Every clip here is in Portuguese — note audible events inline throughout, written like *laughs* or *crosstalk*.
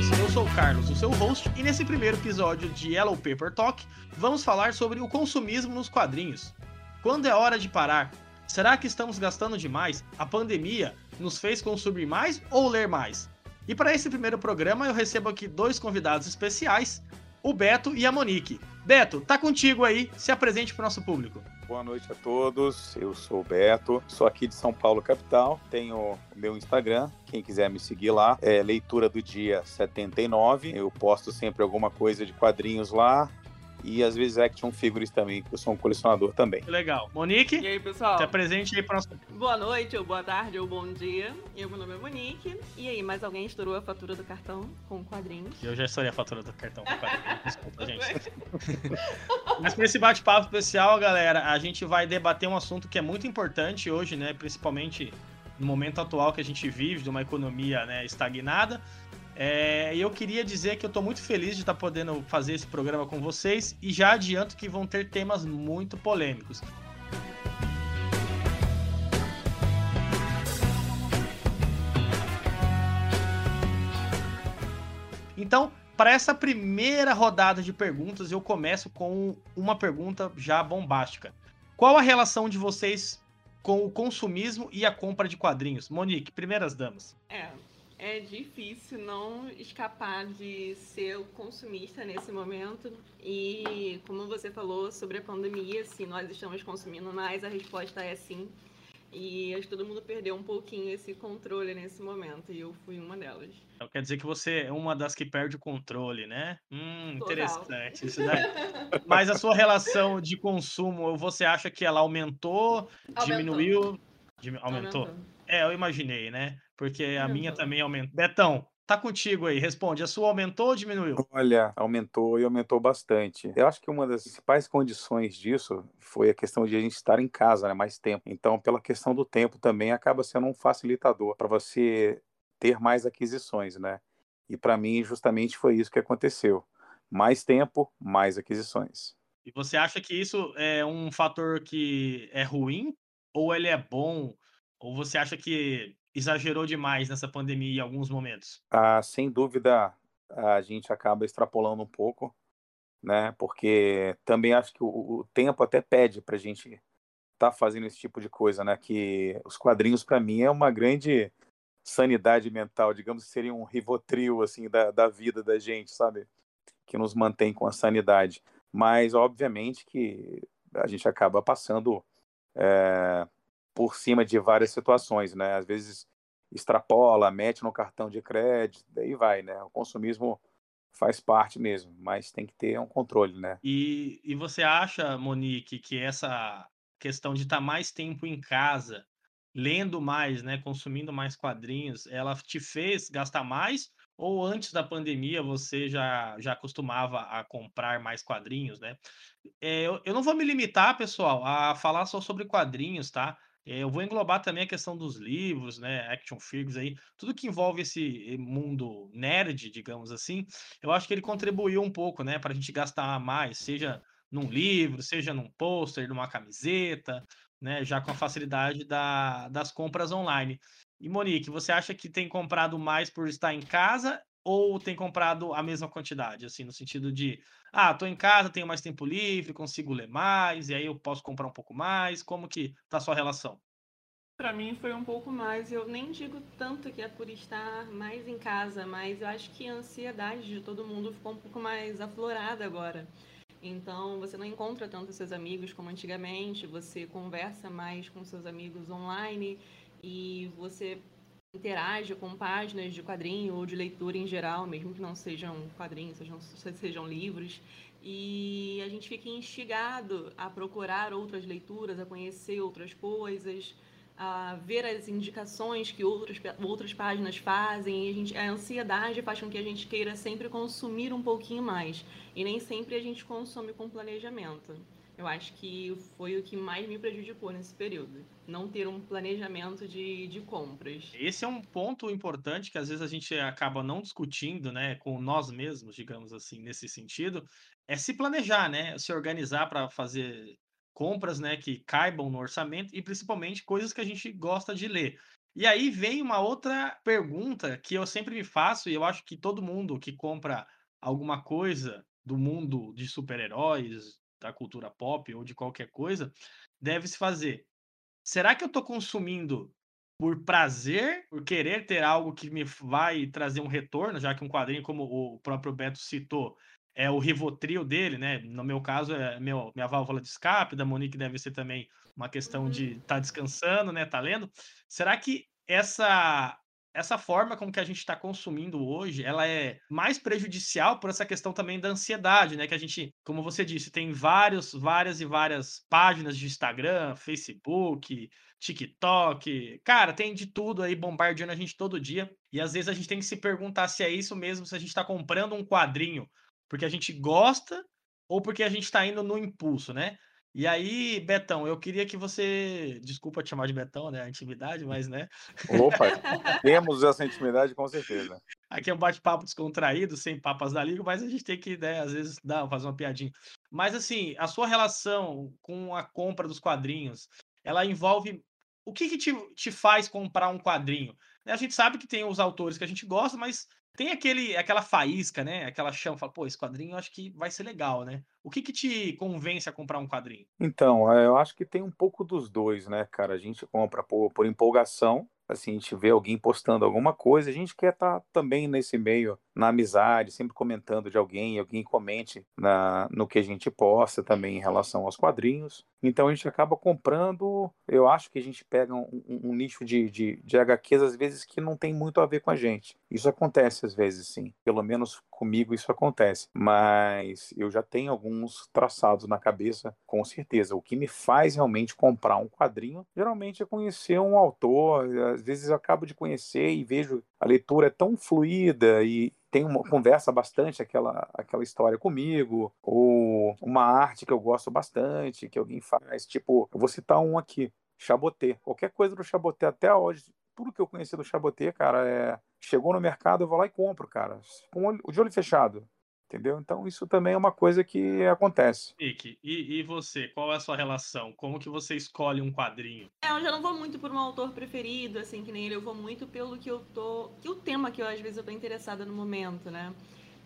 todos, eu sou o Carlos, o seu host, e nesse primeiro episódio de Yellow Paper Talk, vamos falar sobre o consumismo nos quadrinhos. Quando é hora de parar? Será que estamos gastando demais? A pandemia nos fez consumir mais ou ler mais? E para esse primeiro programa eu recebo aqui dois convidados especiais, o Beto e a Monique. Beto, tá contigo aí, se apresente para o nosso público. Boa noite a todos, eu sou o Beto, sou aqui de São Paulo, capital, tenho o meu Instagram, quem quiser me seguir lá, é leitura do dia 79, eu posto sempre alguma coisa de quadrinhos lá, e às vezes action figures também, que eu sou um colecionador também. Legal. Monique? E aí, pessoal? Se apresente aí para nosso... Boa noite, ou boa tarde, ou bom dia. Eu, meu nome é Monique. E aí, mais alguém estourou a fatura do cartão com quadrinhos? Eu já estourei a fatura do cartão com quadrinhos. *laughs* Desculpa, gente. Mas para esse bate-papo especial, galera, a gente vai debater um assunto que é muito importante hoje, né? Principalmente no momento atual que a gente vive, de uma economia né, estagnada. É, eu queria dizer que eu estou muito feliz de estar podendo fazer esse programa com vocês e já adianto que vão ter temas muito polêmicos. Então, para essa primeira rodada de perguntas, eu começo com uma pergunta já bombástica. Qual a relação de vocês com o consumismo e a compra de quadrinhos? Monique, primeiras damas. É, é difícil não escapar de ser consumista nesse momento. E como você falou sobre a pandemia, se nós estamos consumindo mais, a resposta é sim. E acho que todo mundo perdeu um pouquinho esse controle nesse momento, e eu fui uma delas. Então quer dizer que você é uma das que perde o controle, né? Hum, interessante isso daí. *laughs* Mas a sua relação de consumo, você acha que ela aumentou, aumentou. diminuiu? Aumentou? aumentou? É, eu imaginei, né? Porque a minha também aumentou. Betão, tá contigo aí, responde. A sua aumentou ou diminuiu? Olha, aumentou e aumentou bastante. Eu acho que uma das principais condições disso foi a questão de a gente estar em casa né, mais tempo. Então, pela questão do tempo também acaba sendo um facilitador para você ter mais aquisições, né? E para mim, justamente foi isso que aconteceu. Mais tempo, mais aquisições. E você acha que isso é um fator que é ruim ou ele é bom ou você acha que exagerou demais nessa pandemia em alguns momentos? Ah, sem dúvida, a gente acaba extrapolando um pouco, né? Porque também acho que o, o tempo até pede para a gente estar tá fazendo esse tipo de coisa, né? Que os quadrinhos para mim é uma grande sanidade mental, digamos que seria um rivotril assim da, da vida da gente, sabe? Que nos mantém com a sanidade. Mas obviamente que a gente acaba passando é, por cima de várias situações, né? Às vezes extrapola, mete no cartão de crédito, daí vai, né? O consumismo faz parte mesmo, mas tem que ter um controle, né? E, e você acha, Monique, que essa questão de estar tá mais tempo em casa, lendo mais, né, consumindo mais quadrinhos, ela te fez gastar mais ou antes da pandemia você já, já costumava a comprar mais quadrinhos, né? É, eu, eu não vou me limitar, pessoal, a falar só sobre quadrinhos, tá? É, eu vou englobar também a questão dos livros, né, action figures aí, tudo que envolve esse mundo nerd, digamos assim, eu acho que ele contribuiu um pouco, né, para a gente gastar mais, seja num livro, seja num pôster, numa camiseta, né, já com a facilidade da, das compras online. E Monique, você acha que tem comprado mais por estar em casa ou tem comprado a mesma quantidade, assim, no sentido de, ah, tô em casa, tenho mais tempo livre, consigo ler mais, e aí eu posso comprar um pouco mais, como que tá a sua relação? Para mim foi um pouco mais, eu nem digo tanto que é por estar mais em casa, mas eu acho que a ansiedade de todo mundo ficou um pouco mais aflorada agora. Então, você não encontra tanto seus amigos como antigamente, você conversa mais com seus amigos online e você interage com páginas de quadrinho ou de leitura em geral, mesmo que não sejam quadrinhos, sejam, sejam livros. E a gente fica instigado a procurar outras leituras, a conhecer outras coisas, a ver as indicações que outras, outras páginas fazem. E a, gente, a ansiedade faz com que a gente queira sempre consumir um pouquinho mais. E nem sempre a gente consome com planejamento. Eu acho que foi o que mais me prejudicou nesse período. Não ter um planejamento de, de compras. Esse é um ponto importante que às vezes a gente acaba não discutindo, né, com nós mesmos, digamos assim, nesse sentido, é se planejar, né, se organizar para fazer compras, né, que caibam no orçamento e principalmente coisas que a gente gosta de ler. E aí vem uma outra pergunta que eu sempre me faço, e eu acho que todo mundo que compra alguma coisa do mundo de super-heróis, da cultura pop ou de qualquer coisa, deve se fazer. Será que eu estou consumindo por prazer, por querer ter algo que me vai trazer um retorno, já que um quadrinho, como o próprio Beto citou, é o Rivotril dele, né? No meu caso, é meu, minha válvula de escape, da Monique deve ser também uma questão de estar uhum. tá descansando, né? Tá lendo. Será que essa essa forma como que a gente está consumindo hoje, ela é mais prejudicial por essa questão também da ansiedade, né? Que a gente, como você disse, tem vários, várias e várias páginas de Instagram, Facebook, TikTok, cara, tem de tudo aí bombardeando a gente todo dia. E às vezes a gente tem que se perguntar se é isso mesmo, se a gente está comprando um quadrinho porque a gente gosta ou porque a gente está indo no impulso, né? E aí, Betão, eu queria que você. Desculpa te chamar de Betão, né? A intimidade, mas né. Opa, *laughs* temos essa intimidade com certeza. Aqui é um bate-papo descontraído, sem papas da língua, mas a gente tem que, né, às vezes, dar, fazer uma piadinha. Mas, assim, a sua relação com a compra dos quadrinhos, ela envolve. O que, que te, te faz comprar um quadrinho? A gente sabe que tem os autores que a gente gosta, mas tem aquele, aquela faísca, né? Aquela chama, fala, pô, esse quadrinho eu acho que vai ser legal, né? O que que te convence a comprar um quadrinho? Então, eu acho que tem um pouco dos dois, né, cara? A gente compra por, por empolgação, assim, a gente vê alguém postando alguma coisa, a gente quer estar tá também nesse meio, na amizade, sempre comentando de alguém, alguém comente na, no que a gente posta também em relação aos quadrinhos. Então a gente acaba comprando, eu acho que a gente pega um, um, nicho de, de, de HQs às vezes que não tem muito a ver com a gente. Isso acontece às vezes, sim. Pelo menos comigo isso acontece. Mas eu já tenho alguns traçados na cabeça, com certeza. O que me faz realmente comprar um quadrinho, geralmente é conhecer um autor. Às vezes eu acabo de conhecer e vejo a leitura é tão fluida e tem uma conversa bastante aquela aquela história comigo ou uma arte que eu gosto bastante que alguém faz tipo eu vou citar um aqui Chaboté. Qualquer coisa do Chaboté até hoje tudo que eu conheci do Chaboté cara é chegou no mercado eu vou lá e compro cara. Com o de olho fechado entendeu? Então isso também é uma coisa que acontece. Nick, e, e você, qual é a sua relação? Como que você escolhe um quadrinho? É, eu já não vou muito por um autor preferido, assim, que nem ele, eu vou muito pelo que eu tô, que o tema que eu às vezes eu tô interessada no momento, né?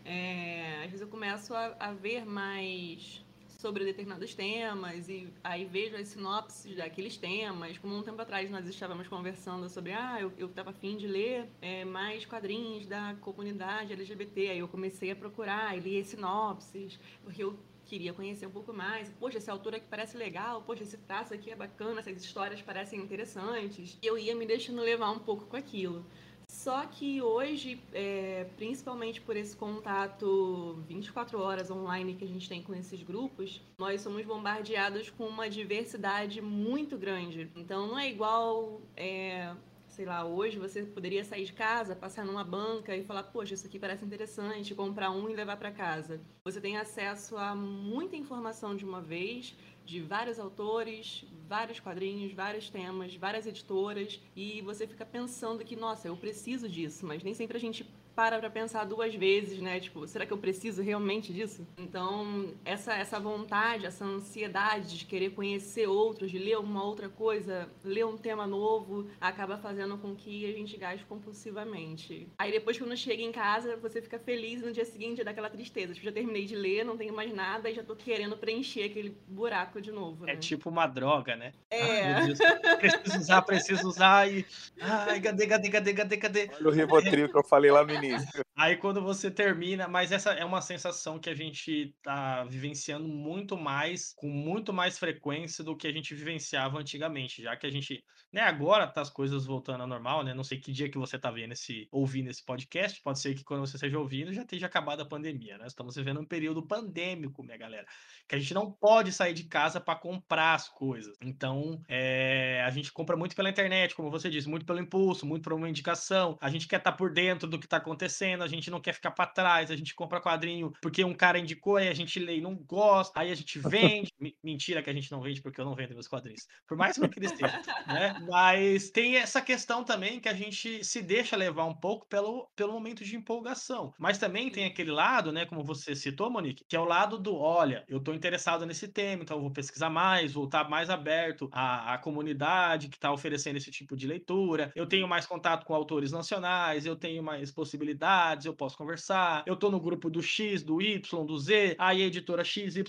É, às vezes eu começo a, a ver mais sobre determinados temas e aí vejo as sinopses daqueles temas. Como um tempo atrás nós estávamos conversando sobre, ah, eu estava afim de ler é, mais quadrinhos da comunidade LGBT. Aí eu comecei a procurar e li sinopses, porque eu queria conhecer um pouco mais. Poxa, esse autor aqui parece legal, poxa, esse traço aqui é bacana, essas histórias parecem interessantes. E eu ia me deixando levar um pouco com aquilo. Só que hoje, é, principalmente por esse contato 24 horas online que a gente tem com esses grupos, nós somos bombardeados com uma diversidade muito grande. Então não é igual. É, sei lá, hoje você poderia sair de casa, passar numa banca e falar, poxa, isso aqui parece interessante, comprar um e levar para casa. Você tem acesso a muita informação de uma vez, de vários autores, vários quadrinhos, vários temas, várias editoras, e você fica pensando que, nossa, eu preciso disso, mas nem sempre a gente para para pensar duas vezes, né? Tipo, será que eu preciso realmente disso? Então, essa, essa vontade, essa ansiedade de querer conhecer outros, de ler uma outra coisa, ler um tema novo, acaba fazendo com que a gente gaste compulsivamente. Aí depois, quando chega em casa, você fica feliz e no dia seguinte dá aquela tristeza. Tipo, já terminei de ler, não tenho mais nada e já tô querendo preencher aquele buraco de novo. É né? É tipo uma droga, né? É. Ai, preciso usar, preciso usar e. Ai, cadê, cadê, cadê, cadê, cadê? Olha o Rivotril que eu falei lá no início. *laughs* Aí quando você termina, mas essa é uma sensação que a gente tá vivenciando muito mais, com muito mais frequência do que a gente vivenciava antigamente, já que a gente, né, agora tá as coisas voltando ao normal, né? Não sei que dia que você tá vendo esse, ouvindo esse podcast, pode ser que quando você esteja ouvindo já esteja acabado a pandemia, né? Estamos vivendo um período pandêmico, minha galera, que a gente não pode sair de casa para comprar as coisas. Então, é, a gente compra muito pela internet, como você disse, muito pelo impulso, muito por uma indicação. A gente quer estar tá por dentro do que tá acontecendo acontecendo, a gente não quer ficar para trás, a gente compra quadrinho porque um cara indicou, aí a gente lê e não gosta, aí a gente vende. *laughs* Mentira que a gente não vende porque eu não vendo meus quadrinhos. Por mais que eu ter, né? Mas tem essa questão também que a gente se deixa levar um pouco pelo, pelo momento de empolgação. Mas também tem aquele lado, né, como você citou, Monique, que é o lado do, olha, eu estou interessado nesse tema, então eu vou pesquisar mais, vou estar mais aberto à, à comunidade que está oferecendo esse tipo de leitura, eu tenho mais contato com autores nacionais, eu tenho mais possibilidades, eu posso conversar, eu estou no grupo do X, do Y, do Z, aí a editora XY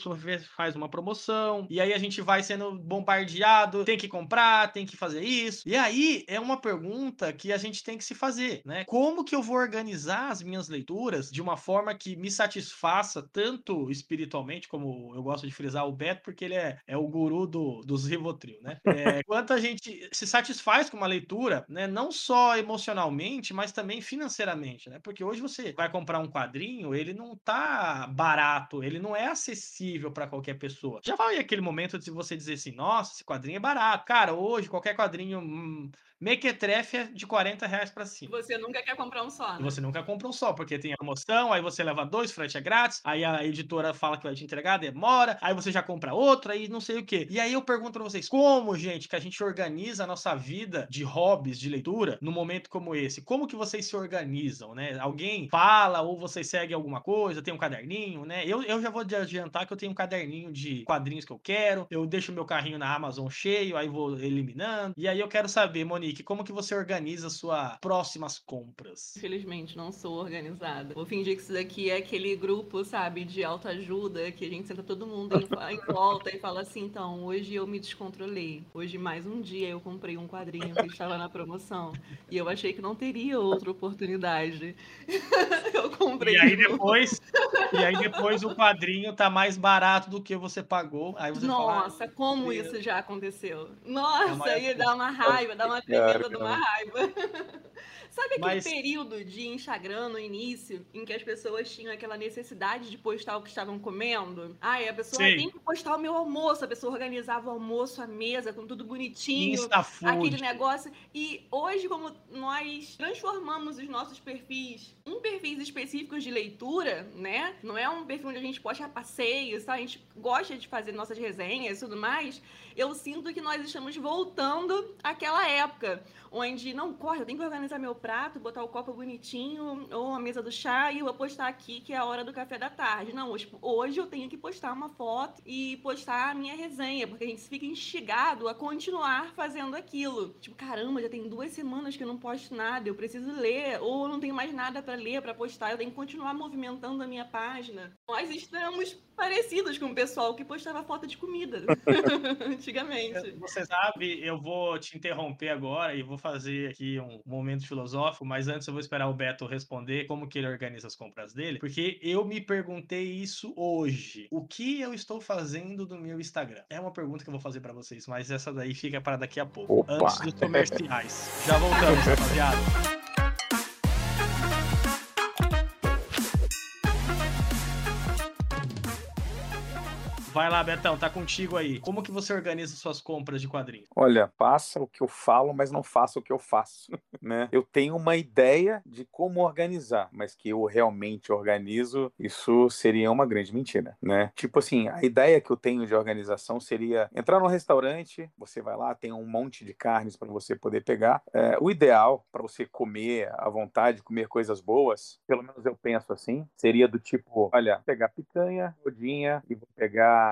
faz uma promoção, e aí a gente vai sendo bombardeado, tem que comprar, tem que fazer isso. E aí é uma pergunta que a gente tem que se fazer, né? Como que eu vou organizar as minhas leituras de uma forma que me satisfaça tanto espiritualmente, como eu gosto de frisar o Beto, porque ele é, é o guru do, dos Rivotril, né? *laughs* É, quanto a gente se satisfaz com uma leitura, né? Não só emocionalmente, mas também financeiramente, né? Porque hoje você vai comprar um quadrinho, ele não tá barato, ele não é acessível para qualquer pessoa. Já vai aquele momento de você dizer assim, nossa, esse quadrinho é barato. Cara, hoje qualquer quadrinho hum, mequetrefe é de 40 reais pra cima. Você nunca quer comprar um só, né? Você nunca compra um só, porque tem a promoção, aí você leva dois, frete é grátis, aí a editora fala que vai te entregar, demora, aí você já compra outro, aí não sei o que. E aí eu pergunto pra vocês, como, gente, que a gente organiza a nossa vida de hobbies, de leitura, num momento como esse? Como que vocês se organizam, né? Alguém fala ou vocês seguem alguma coisa, tem um caderninho, né? Eu, eu já vou adiantar que eu tenho um caderninho de quadrinhos que eu quero, eu deixo meu carrinho na Amazon cheio, aí vou eliminando, e aí eu quero saber, Monique, como que você organiza suas próximas compras? Infelizmente, não sou organizada. Vou fingir que isso daqui é aquele grupo, sabe, de autoajuda, que a gente senta todo mundo em, em volta e fala assim, então, hoje eu me descontrolei. Hoje, mais um dia, eu comprei um quadrinho que estava na promoção. E eu achei que não teria outra oportunidade. *laughs* eu comprei. E aí depois, e aí depois o quadrinho tá mais barato do que você pagou. Aí você Nossa, fala, como isso já aconteceu? Nossa, é aí dá uma raiva, dá uma tremenda de uma raiva. *laughs* Sabe aquele Mas... período de Instagram no início, em que as pessoas tinham aquela necessidade de postar o que estavam comendo? Ai, a pessoa Sim. tem que postar o meu almoço, a pessoa organizava o almoço, a mesa, com tudo bonitinho, aquele negócio. E hoje, como nós transformamos os nossos perfis em perfis específicos de leitura, né? Não é um perfil onde a gente posta passeios, tá? a gente gosta de fazer nossas resenhas e tudo mais. Eu sinto que nós estamos voltando àquela época onde não corre, eu tenho que organizar meu prato, botar o copo bonitinho, ou a mesa do chá, e eu vou postar aqui que é a hora do café da tarde. Não, hoje, hoje eu tenho que postar uma foto e postar a minha resenha, porque a gente fica instigado a continuar fazendo aquilo. Tipo, caramba, já tem duas semanas que eu não posto nada, eu preciso ler, ou não tenho mais nada para ler, para postar, eu tenho que continuar movimentando a minha página. Nós estamos parecidos com o pessoal que postava foto de comida *laughs* antigamente. Você sabe, eu vou te interromper agora e vou fazer aqui um momento filosófico, mas antes eu vou esperar o Beto responder como que ele organiza as compras dele, porque eu me perguntei isso hoje. O que eu estou fazendo no meu Instagram? É uma pergunta que eu vou fazer para vocês, mas essa daí fica para daqui a pouco, Opa. antes dos comerciais. Já voltamos, *laughs* rapaziada. Vai lá, Betão, tá contigo aí. Como que você organiza suas compras de quadrinhos? Olha, passa o que eu falo, mas não faço o que eu faço, *laughs* né? Eu tenho uma ideia de como organizar, mas que eu realmente organizo, isso seria uma grande mentira, né? Tipo assim, a ideia que eu tenho de organização seria entrar num restaurante, você vai lá, tem um monte de carnes para você poder pegar. É, o ideal para você comer à vontade, comer coisas boas, pelo menos eu penso assim, seria do tipo, olha, pegar picanha, rodinha e vou pegar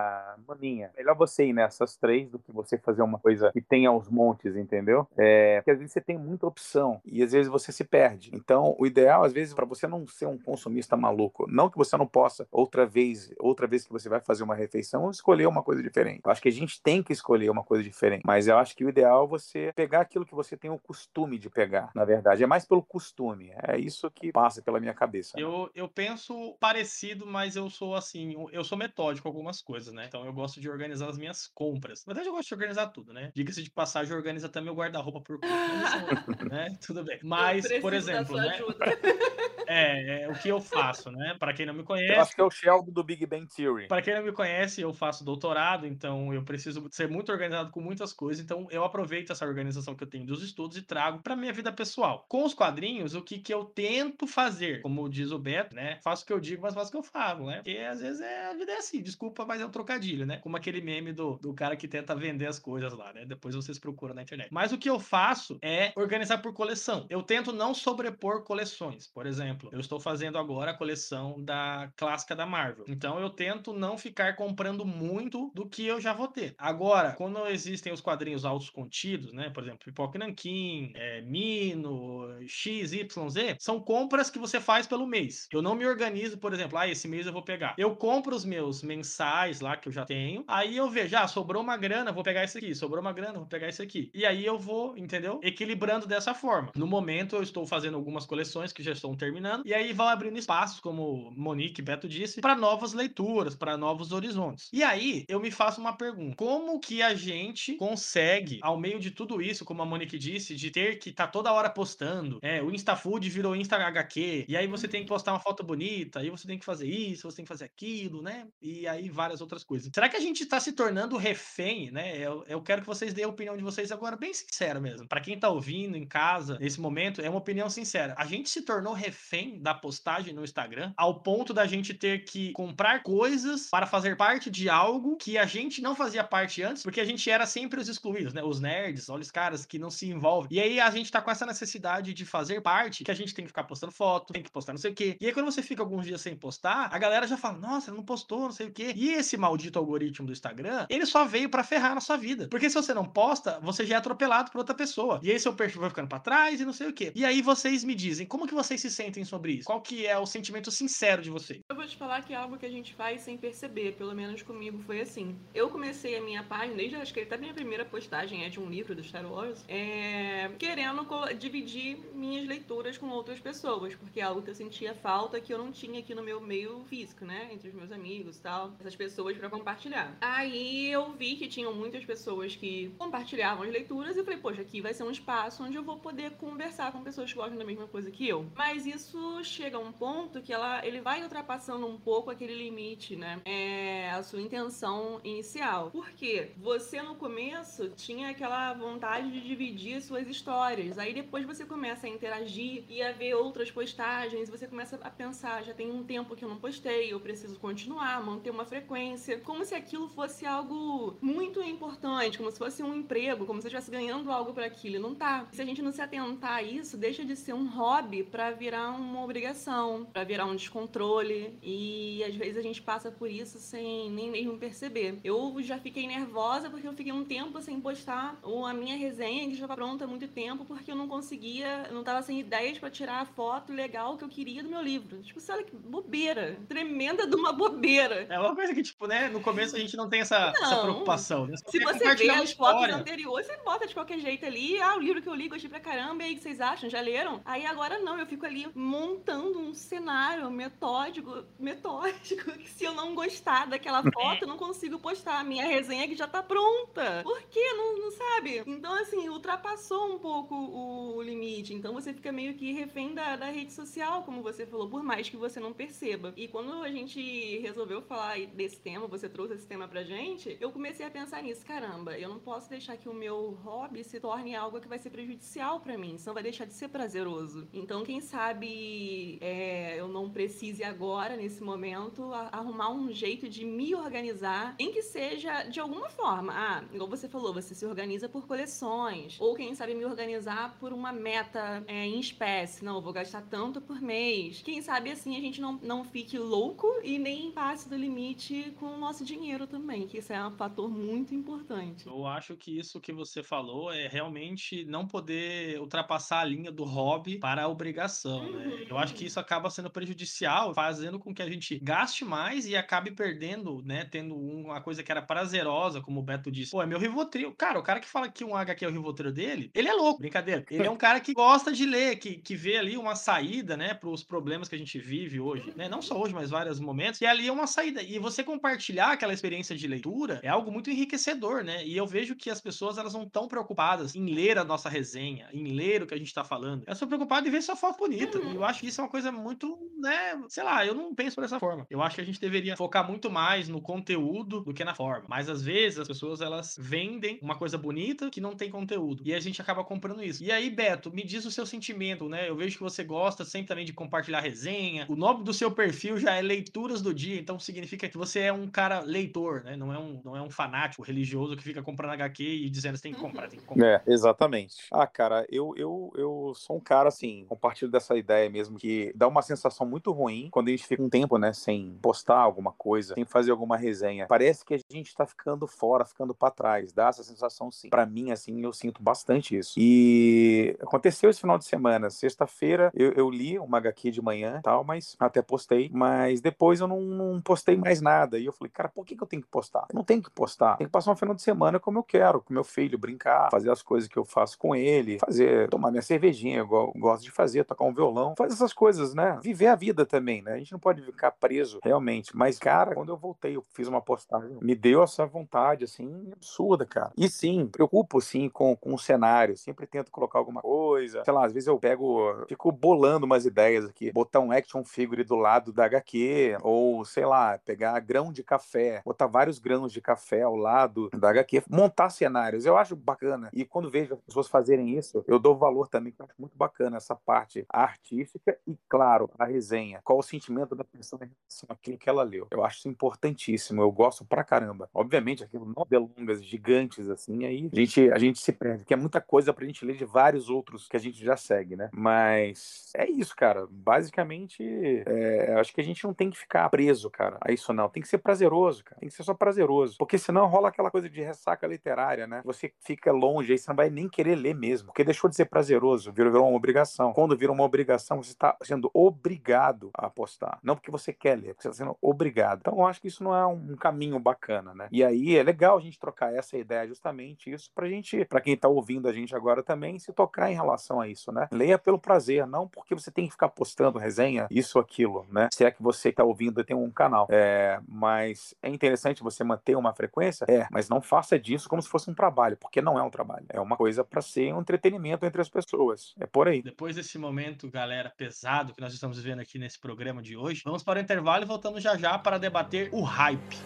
maninha. Melhor você ir nessas três do que você fazer uma coisa que tenha aos montes, entendeu? É, porque às vezes você tem muita opção e às vezes você se perde. Então, o ideal, às vezes, para você não ser um consumista maluco, não que você não possa, outra vez, outra vez que você vai fazer uma refeição, escolher uma coisa diferente. Eu acho que a gente tem que escolher uma coisa diferente, mas eu acho que o ideal é você pegar aquilo que você tem o costume de pegar, na verdade. É mais pelo costume. É isso que passa pela minha cabeça. Né? Eu, eu penso parecido, mas eu sou assim, eu sou metódico algumas coisas coisas, né? Então eu gosto de organizar as minhas compras. Na verdade, eu gosto de organizar tudo, né? Diga-se de passagem, organiza também o guarda-roupa por cor, *laughs* né? Tudo bem. Mas, por exemplo, né? *laughs* É, é, o que eu faço, né? Para quem não me conhece. Eu acho que é o Sheldon do Big Bang Theory. Para quem não me conhece, eu faço doutorado, então eu preciso ser muito organizado com muitas coisas. Então eu aproveito essa organização que eu tenho dos estudos e trago para minha vida pessoal. Com os quadrinhos, o que, que eu tento fazer, como diz o Beto, né? Faço o que eu digo, mas faço o que eu falo, né? Porque às vezes é, a vida é assim, desculpa, mas é um trocadilho, né? Como aquele meme do, do cara que tenta vender as coisas lá, né? Depois vocês procuram na internet. Mas o que eu faço é organizar por coleção. Eu tento não sobrepor coleções. Por exemplo, eu estou fazendo agora a coleção da clássica da Marvel. Então eu tento não ficar comprando muito do que eu já vou ter. Agora, quando existem os quadrinhos altos contidos, né? Por exemplo, Pipoca Nankin, é, Mino, XYZ, são compras que você faz pelo mês. Eu não me organizo, por exemplo, ah, esse mês eu vou pegar. Eu compro os meus mensais lá que eu já tenho. Aí eu vejo, ah, sobrou uma grana, vou pegar esse aqui. Sobrou uma grana, vou pegar esse aqui. E aí eu vou, entendeu? Equilibrando dessa forma. No momento eu estou fazendo algumas coleções que já estão terminando. E aí vão abrindo espaços, como Monique e Beto disse, para novas leituras, para novos horizontes. E aí eu me faço uma pergunta: como que a gente consegue, ao meio de tudo isso, como a Monique disse, de ter que estar tá toda hora postando, é, o InstaFood virou Insta HQ, e aí você tem que postar uma foto bonita, aí você tem que fazer isso, você tem que fazer aquilo, né? E aí várias outras coisas. Será que a gente está se tornando refém, né? Eu, eu quero que vocês deem a opinião de vocês agora, bem sincera mesmo. Para quem tá ouvindo em casa, nesse momento, é uma opinião sincera. A gente se tornou refém da postagem no Instagram ao ponto da gente ter que comprar coisas para fazer parte de algo que a gente não fazia parte antes, porque a gente era sempre os excluídos, né? Os nerds, olha os caras que não se envolvem. E aí a gente tá com essa necessidade de fazer parte, que a gente tem que ficar postando foto, tem que postar não sei o quê. E aí quando você fica alguns dias sem postar, a galera já fala: "Nossa, não postou, não sei o quê". E esse maldito algoritmo do Instagram, ele só veio para ferrar na sua vida. Porque se você não posta, você já é atropelado por outra pessoa. E aí seu perfil vai ficando para trás e não sei o quê. E aí vocês me dizem, como que vocês se sentem sobre isso? Qual que é o sentimento sincero de vocês? Eu vou te falar que é algo que a gente faz sem perceber, pelo menos comigo foi assim. Eu comecei a minha página, desde acho que até a minha primeira postagem é de um livro do Star Wars, é, querendo dividir minhas leituras com outras pessoas, porque é algo que eu sentia falta que eu não tinha aqui no meu meio físico, né? Entre os meus amigos e tal, essas pessoas para compartilhar. Aí eu vi que tinham muitas pessoas que compartilhavam as leituras e eu falei, poxa, aqui vai ser um espaço onde eu vou poder conversar com pessoas que gostam da mesma coisa que eu. Mas isso chega a um ponto que ela, ele vai ultrapassando um pouco aquele limite, né? É a sua intenção inicial. Porque você no começo tinha aquela vontade de dividir suas histórias. Aí depois você começa a interagir e a ver outras postagens, você começa a pensar, já tem um tempo que eu não postei, eu preciso continuar, manter uma frequência, como se aquilo fosse algo muito importante, como se fosse um emprego, como se estivesse ganhando algo para aquilo. Não tá. Se a gente não se atentar a isso, deixa de ser um hobby para virar uma obrigação, para virar um descontrole e às vezes a gente passa por isso sem nem mesmo perceber. Eu já fiquei nervosa porque eu fiquei um tempo sem postar a minha resenha que já estava pronta há muito tempo porque eu não conseguia, eu não tava sem ideias para tirar a foto legal que eu queria do meu livro. Tipo, olha que bobeira, tremenda de uma bobeira. É uma coisa que tipo, né, no começo a gente não tem essa, não. essa preocupação. Né? Se você vê as fotos anteriores, você bota de qualquer jeito ali, ah, o livro que eu li, gostei pra caramba, e aí, o que vocês acham? Já leram? Aí agora não, eu fico ali montando um cenário metódico, metódico, *laughs* que se eu não gostar daquela é. foto, eu não consigo postar a minha resenha que já tá pronta. Por quê? Não, não sabe? Então, assim, ultrapassou um pouco o, limite. Então você fica meio que refém da, da rede social, como você falou, por mais que você não perceba. E quando a gente resolveu falar desse tema, você trouxe esse tema pra gente, eu comecei a pensar nisso. Caramba, eu não posso deixar que o meu hobby se torne algo que vai ser prejudicial para mim, senão vai deixar de ser prazeroso. Então, quem sabe é, eu não precise agora, nesse momento, arrumar um jeito de me organizar, em que seja de alguma forma. Ah, igual você falou, você se organiza por coleções, ou quem sabe me organizar por uma meta é, em espécie. Não, eu vou gastar tanto por mês. Quem sabe assim a gente não, não fique louco e nem passe do limite com o nosso dinheiro também, que isso é um fator muito importante. Eu acho que isso que você falou é realmente não poder ultrapassar a linha do hobby para a obrigação, né? uhum. né? Eu acho que isso acaba sendo prejudicial, fazendo com que a gente gaste mais e acabe perdendo, né? Tendo uma coisa que era prazerosa, como o Beto disse. Pô, é meu Rivotril. Cara, o cara que fala que um HQ é o Rivotril dele, ele é louco, brincadeira. Ele é um cara que gosta de ler, que, que vê ali uma saída, né? Para os problemas que a gente vive hoje, né? Não só hoje, mas vários momentos. E ali é uma saída. E você compartilhar aquela experiência de leitura é algo muito enriquecedor, né? E eu vejo que as pessoas, elas não estão preocupadas em ler a nossa resenha, em ler o que a gente tá falando. Elas estão preocupadas em ver sua foto bonita. Uhum. E eu acho que isso é uma coisa muito, né? Sei lá, eu não penso dessa forma. Eu acho que a gente deveria focar muito mais no conteúdo do que na forma. Mas às vezes as pessoas elas vendem uma coisa bonita que não tem conteúdo. E a gente acaba comprando isso. E aí, Beto, me diz o seu sentimento, né? Eu vejo que você gosta sempre também de compartilhar resenha. O nome do seu perfil já é Leituras do Dia, então significa que você é um cara leitor, né? Não é um, não é um fanático religioso que fica comprando HQ e dizendo você tem que comprar, tem que comprar. É, exatamente. Ah, cara, eu, eu, eu sou um cara assim, compartilho dessa ideia mesmo que dá uma sensação muito ruim quando a gente fica um tempo, né, sem postar alguma coisa, sem fazer alguma resenha. Parece que a gente tá ficando fora, ficando para trás. Dá essa sensação sim. Para mim, assim, eu sinto bastante isso. E aconteceu esse final de semana. Sexta-feira eu, eu, li uma HQ de manhã tal, mas até postei. Mas depois eu não, não, postei mais nada. E eu falei, cara, por que, que eu tenho que postar? Eu não tenho que postar. Tem que passar um final de semana como eu quero, com meu filho, brincar, fazer as coisas que eu faço com ele, fazer, tomar minha cervejinha, eu gosto de fazer, tocar um violão, fazer essas coisas, né? Viver a vida também, né? A gente não pode ficar preso realmente. Mas, cara, quando eu voltei, eu fiz uma postagem, me deu essa vontade, assim, absurda, cara. E sim, preocupo, sim, com, com o cenário. Sempre tento colocar alguma coisa. Sei lá, às vezes eu pego, fico bolando umas ideias aqui. Botar um action figure do lado da HQ, ou, sei lá, pegar grão de café, botar vários grãos de café ao lado da HQ, montar cenários. Eu acho bacana. E quando vejo as pessoas fazerem isso, eu dou valor também, acho muito bacana essa parte artística e, claro, a resenha. Qual o sentimento da pessoa em relação àquilo que ela leu. Eu acho isso importantíssimo. Eu gosto pra caramba. Obviamente, aquilo não delongas gigantes assim, aí a gente, a gente se perde, que é muita coisa pra gente ler de vários outros que a gente já segue, né? Mas é isso, cara. Basicamente, é, acho que a gente não tem que ficar preso, cara, a isso não. Tem que ser prazeroso, cara. Tem que ser só prazeroso. Porque senão rola aquela coisa de ressaca literária, né? Você fica longe, aí você não vai nem querer ler mesmo. Porque deixou de ser prazeroso, virou, uma obrigação. Quando vira uma obrigação, você está sendo obrigado a apostar. Não porque você quer ler, porque você está sendo obrigado. Então, eu acho que isso não é um caminho bacana, né? E aí é legal a gente trocar essa ideia, justamente isso, pra gente, pra quem tá ouvindo a gente agora também, se tocar em relação a isso, né? Leia pelo prazer, não porque você tem que ficar postando resenha, isso, aquilo, né? Se é que você tá ouvindo e tem um canal. É, mas é interessante você manter uma frequência? É, mas não faça disso como se fosse um trabalho, porque não é um trabalho. É uma coisa para ser um entretenimento entre as pessoas. É por aí. Depois desse momento, galera, pesado que nós estamos vivendo aqui nesse programa de hoje, vamos para o intervalo e voltamos já já para debater o hype.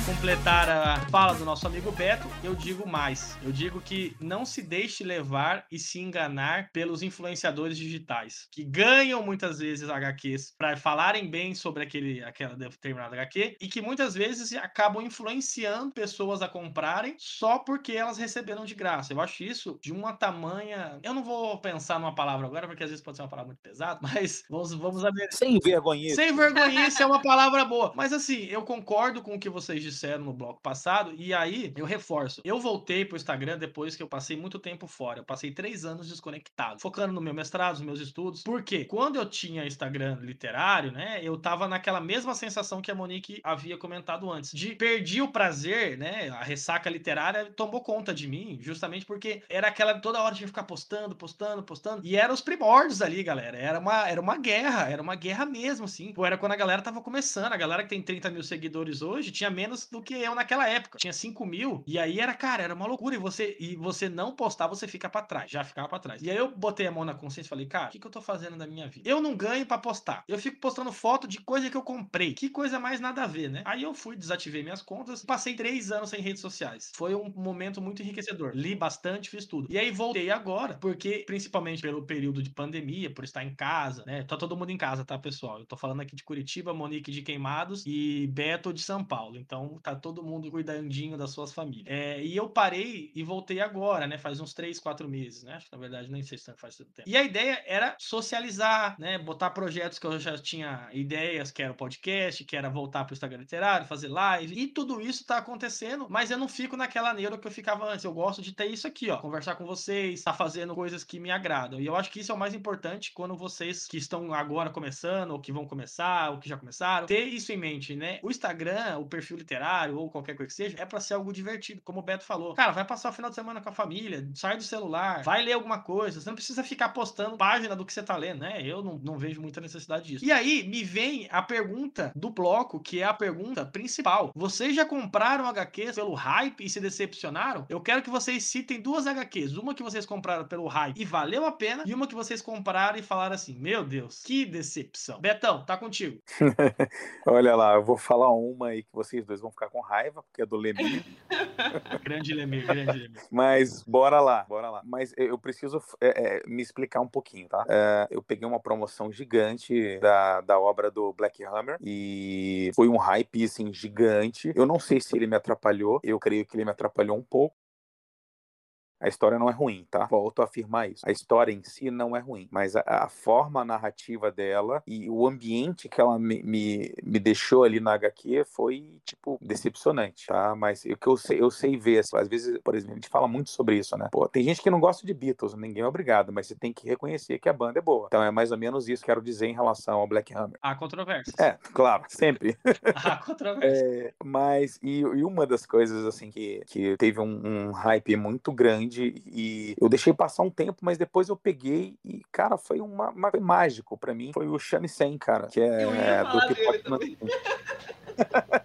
Para completar a fala do nosso amigo Beto, eu digo mais. Eu digo que não se deixe levar e se enganar pelos influenciadores digitais, que ganham muitas vezes HQs para falarem bem sobre aquele, aquela determinada HQ e que muitas vezes acabam influenciando pessoas a comprarem só porque elas receberam de graça. Eu acho isso de uma tamanha. Eu não vou pensar numa palavra agora, porque às vezes pode ser uma palavra muito pesada, *laughs* mas vamos, vamos ver. Sem vergonhice. Sem vergonhice é uma palavra boa. Mas assim, eu concordo com o que vocês disseram no bloco passado, e aí eu reforço. Eu voltei pro Instagram depois que eu passei muito tempo fora. Eu passei três anos desconectado, focando no meu mestrado, nos meus estudos. Porque quando eu tinha Instagram literário, né, eu tava naquela mesma sensação que a Monique havia comentado antes, de perdi o prazer, né, a ressaca literária tomou conta de mim, justamente porque era aquela toda hora de ficar postando, postando, postando, e eram os primórdios ali, galera. Era uma, era uma guerra, era uma guerra mesmo, assim. Pô, era quando a galera tava começando, a galera que tem 30 mil seguidores hoje tinha menos do que eu naquela época. Tinha 5 mil. E aí era, cara, era uma loucura. E você, e você não postar, você fica para trás. Já ficava para trás. E aí eu botei a mão na consciência e falei, cara, o que, que eu tô fazendo da minha vida? Eu não ganho para postar. Eu fico postando foto de coisa que eu comprei. Que coisa mais nada a ver, né? Aí eu fui, desativei minhas contas. Passei três anos sem redes sociais. Foi um momento muito enriquecedor. Li bastante, fiz tudo. E aí voltei agora, porque principalmente pelo período de pandemia, por estar em casa, né? Tá todo mundo em casa, tá, pessoal? Eu tô falando aqui de Curitiba, Monique de Queimados e Beto de São Paulo. Então tá todo mundo cuidandinho das suas famílias. É, e eu parei e voltei agora, né? Faz uns três, quatro meses, né? Acho que na verdade nem sei se faz tanto tempo. E a ideia era socializar, né? Botar projetos que eu já tinha ideias, que era o podcast, que era voltar pro Instagram literário, fazer live. E tudo isso tá acontecendo, mas eu não fico naquela neura que eu ficava antes. Eu gosto de ter isso aqui, ó. Conversar com vocês, tá fazendo coisas que me agradam. E eu acho que isso é o mais importante quando vocês que estão agora começando, ou que vão começar, ou que já começaram, ter isso em mente, né? O Instagram, perfil literário ou qualquer coisa que seja, é para ser algo divertido, como o Beto falou. Cara, vai passar o final de semana com a família, sai do celular, vai ler alguma coisa, você não precisa ficar postando página do que você tá lendo, né? Eu não, não vejo muita necessidade disso. E aí, me vem a pergunta do bloco, que é a pergunta principal. Vocês já compraram HQs pelo hype e se decepcionaram? Eu quero que vocês citem duas HQs. Uma que vocês compraram pelo hype e valeu a pena, e uma que vocês compraram e falaram assim: Meu Deus, que decepção. Betão, tá contigo. *laughs* Olha lá, eu vou falar uma aí que vocês dois vão ficar com raiva, porque é do Lemir. *laughs* grande Lemir, grande Lemir. Mas bora lá, bora lá. Mas eu preciso é, é, me explicar um pouquinho, tá? É, eu peguei uma promoção gigante da, da obra do Black Hammer e foi um hype, assim, gigante. Eu não sei se ele me atrapalhou, eu creio que ele me atrapalhou um pouco. A história não é ruim, tá? Volto a afirmar isso. A história em si não é ruim, mas a, a forma narrativa dela e o ambiente que ela me, me, me, deixou ali na HQ foi, tipo, decepcionante, tá? Mas o que eu sei, eu sei ver, às vezes, por exemplo, a gente fala muito sobre isso, né? Pô, tem gente que não gosta de Beatles, ninguém é obrigado, mas você tem que reconhecer que a banda é boa. Então é mais ou menos isso que quero dizer em relação ao Black Hammer. Há controvérsia. É, claro, sempre. *laughs* Há controvérsia. É, mas, e, e, uma das coisas, assim, que, que teve um, um hype muito grande e eu deixei passar um tempo, mas depois eu peguei e, cara, foi uma, uma foi mágico para mim. Foi o Shamisen, cara, que é do Pipoca. Pode *laughs* *laughs*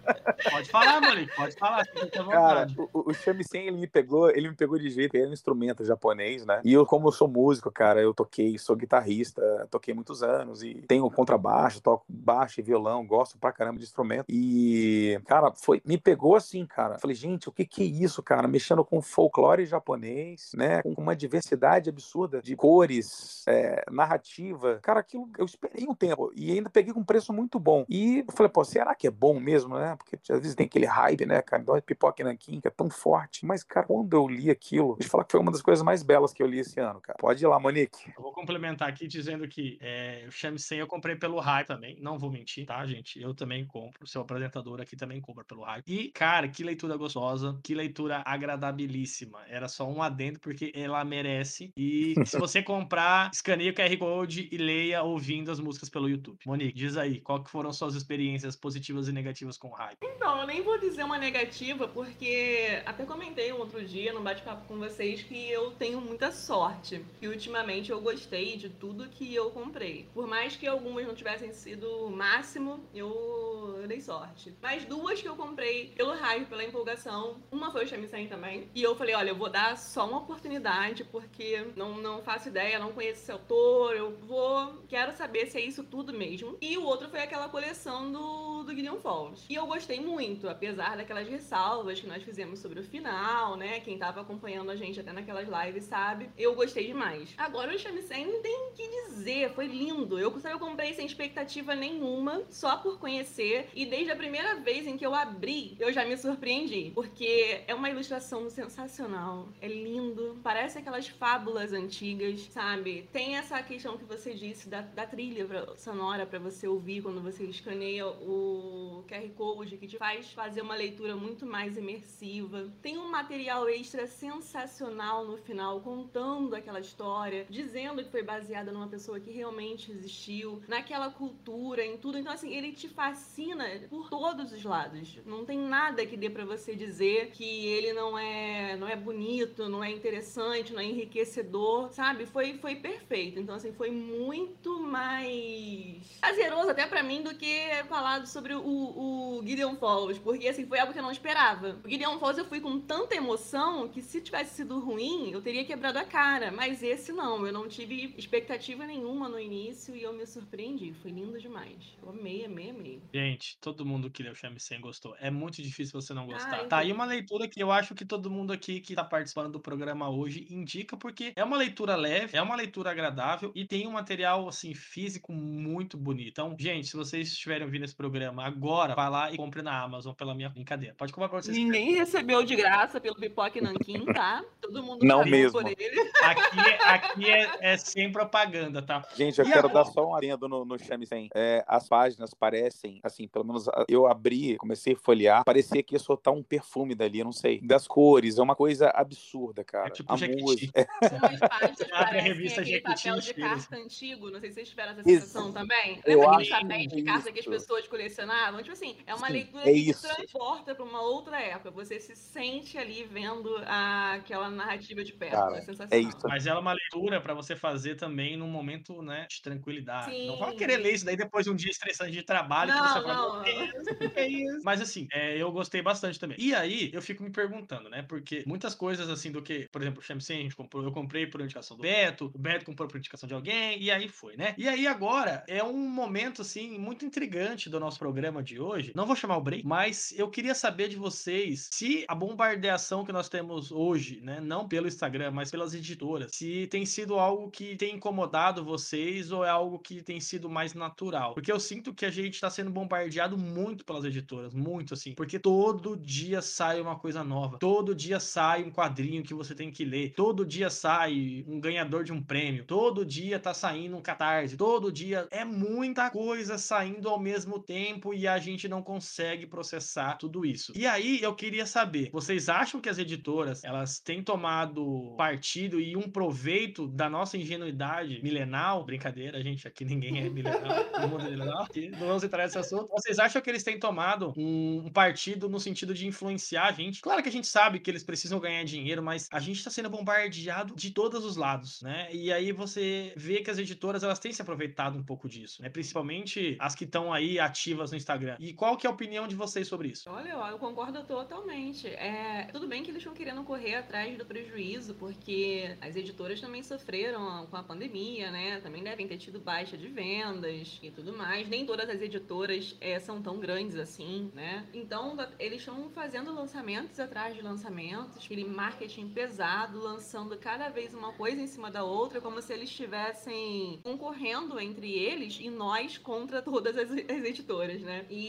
falar, Monique, pode falar. Cara, o, o shamisen, ele me pegou, ele me pegou de jeito, ele é um instrumento japonês, né? E eu, como eu sou músico, cara, eu toquei, sou guitarrista, toquei muitos anos e tenho contrabaixo, toco baixo e violão, gosto pra caramba de instrumento. E, cara, foi, me pegou assim, cara. Falei, gente, o que que é isso, cara? Mexendo com folclore japonês, né? Com uma diversidade absurda de cores, é, narrativa. Cara, aquilo eu esperei um tempo e ainda peguei com um preço muito bom. E eu falei, pô, será que é bom mesmo, né? Porque às vezes tem aquele hype, né, cara? Então, pipoca nanquim, que é tão forte. Mas, cara, quando eu li aquilo, deixa eu falar que foi uma das coisas mais belas que eu li esse ano, cara. Pode ir lá, Monique. Eu vou complementar aqui dizendo que é, o Shamisen eu comprei pelo hype também. Não vou mentir, tá, gente? Eu também compro. O seu apresentador aqui também compra pelo hype. E, cara, que leitura gostosa, que leitura agradabilíssima. Era só um adendo, porque ela merece. E se *laughs* você comprar, escaneie o QR Code e leia ouvindo as músicas pelo YouTube. Monique, diz aí, qual que foram suas experiências positivas e negativas com o hype? Então, eu nem vou dizer uma negativa, porque até comentei um outro dia no bate-papo com vocês que eu tenho muita sorte. E ultimamente eu gostei de tudo que eu comprei. Por mais que algumas não tivessem sido o máximo, eu, eu dei sorte. Mas duas que eu comprei pelo hype, pela empolgação. Uma foi o Shamisen também. E eu falei, olha, eu vou dar só uma oportunidade, porque não, não faço ideia, não conheço esse autor, eu vou. Quero saber se é isso tudo mesmo. E o outro foi aquela coleção do, do Gideon E eu gostei muito, apesar daquelas ressalvas que nós fizemos sobre o final, né? Quem tava acompanhando a gente até naquelas lives sabe. Eu gostei demais. Agora o Shamisen não tem o que dizer, foi lindo. Eu, eu comprei sem expectativa nenhuma, só por conhecer. E desde a primeira vez em que eu abri, eu já me surpreendi. Porque é uma ilustração sensacional. É lindo. Parece aquelas fábulas antigas, sabe? Tem essa questão que você disse da, da trilha sonora para você ouvir quando você escaneia o QR Code, que te faz fazer uma leitura muito mais imersiva. Tem um material extra sensacional no final, contando aquela história, dizendo que foi baseada numa pessoa que realmente existiu, naquela cultura, em tudo. Então, assim, ele te fascina por todos os lados. Não tem nada que dê para você dizer que ele não é, não é bonito, não é interessante, não é enriquecedor, sabe? Foi, foi perfeito. Então, assim, foi muito mais prazeroso até para mim do que falado sobre o, o Gideon Falls, porque assim, foi algo que eu não esperava. O Gideon Falls eu fui com tanta emoção que se tivesse sido ruim, eu teria quebrado a cara, mas esse não, eu não tive expectativa nenhuma no início e eu me surpreendi, foi lindo demais. Eu amei, amei, amei. Gente, todo mundo que leu Shamisen gostou. É muito difícil você não gostar. Ah, tá aí uma leitura que eu acho que todo mundo aqui que tá participando do programa hoje indica, porque é uma leitura leve, é uma leitura agradável e tem um material, assim, físico muito bonito. Então, gente, se vocês estiverem ouvindo esse programa agora, vai lá e compre na Amazon pela minha brincadeira. Pode comprar pra vocês. Ninguém recebeu de graça pelo Pipoque Nanquim, tá? Todo mundo não mesmo. por ele. Aqui, é, aqui é, é, sem propaganda, tá? Gente, eu e quero agora? dar só um adendo no, no Shamisen. É, as páginas parecem, assim, pelo menos eu abri, comecei a folhear, parecia que ia soltar um perfume dali, eu não sei. Das cores, é uma coisa absurda, cara. É tipo a música. *laughs* É. Umas páginas Abre a revista aquele papel de carta antigo, não sei se vocês tiveram essa sensação também. Lembra aqueles papéis de carta que as pessoas colecionavam? Tipo assim, é uma Sim, leitura é que isso. te transporta para uma outra época. Você se sente ali vendo a- aquela narrativa de perto. Cara, é é sensacional. isso. Mas ela é uma leitura pra você fazer também num momento, né, de tranquilidade. Não vai Sim. querer ler isso daí depois de um dia estressante de trabalho que você Não, fala, não. é isso? Mas assim, é, eu gostei bastante também. E aí, eu fico me perguntando, né, porque muitas coisas assim do que, por exemplo, o Shamsen, a gente comprou, eu comprei por indicação do Beto, o Beto comprou por indicação de alguém, e aí foi, né? E aí agora é um momento, assim, muito intrigante do nosso programa de hoje. Não vou chamar o break, mas eu queria saber de vocês se a bombardeação que nós temos hoje, né, não pelo Instagram, mas pelas editoras, se tem sido algo que tem incomodado vocês ou é algo que tem sido mais natural. Porque eu sinto que a gente tá sendo bombardeado muito pelas editoras, muito assim, porque todo dia sai uma coisa nova, todo dia sai um quadrinho que você tem que ler, todo dia sai um ganhador de um prêmio, todo dia tá saindo um catarse, todo dia é muita coisa saindo ao mesmo tempo e a gente não consegue processar tudo isso. E aí eu queria saber, vocês acham que as editoras, elas têm tomado partido e um proveito da nossa ingenuidade milenal? Brincadeira, gente, aqui ninguém é milenal, *laughs* todo mundo é milenal, não vamos entrar nesse assunto. Vocês acham que eles têm tomado um, partido no sentido de influenciar a gente? Claro que a gente sabe que eles precisam ganhar dinheiro, mas a gente tá sendo bombardeado de todos os lados, né? E aí você vê que as editoras, elas têm se aproveitado um pouco disso, né? Principalmente as que estão aí ativas no Instagram. E qual que é a opinião de vocês sobre isso? Olha, eu eu concordo totalmente. É, tudo bem que eles estão querendo correr atrás do prejuízo, porque as editoras também sofreram com a pandemia, né? Também devem ter tido baixa de vendas e tudo mais. Nem todas as editoras é, são tão grandes assim, né? Então, da- eles estão fazendo lançamentos atrás de lançamentos, aquele marketing pesado, lançando cada vez uma coisa em cima da outra, como se eles estivessem concorrendo entre eles e nós contra todas as, as editoras, né? E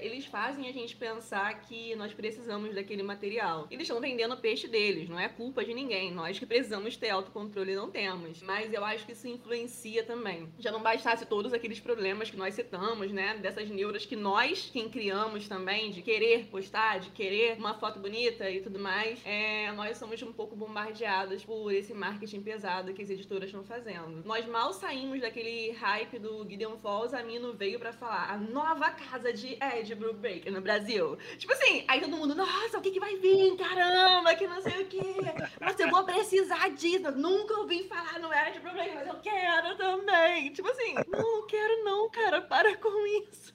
eles fazem a gente pensar que nós precisamos daquele material. Eles estão vendendo o peixe deles, não é culpa de ninguém. Nós que precisamos ter autocontrole não temos. Mas eu acho que isso influencia também. Já não bastasse todos aqueles problemas que nós citamos, né? Dessas neuras que nós, quem criamos também, de querer postar, de querer uma foto bonita e tudo mais, é, nós somos um pouco bombardeadas por esse marketing pesado que as editoras estão fazendo. Nós mal saímos daquele hype do Gideon Falls, a Mino veio pra falar a nova casa de Ed Brubaker no Brasil. Tipo assim, aí todo mundo, nossa, o que que vai vir? Caramba, que não sei o que. Nossa, eu vou precisar disso. Eu nunca ouvi falar no Ed Brubaker, mas eu quero também. Tipo assim, não quero não, cara, para com isso.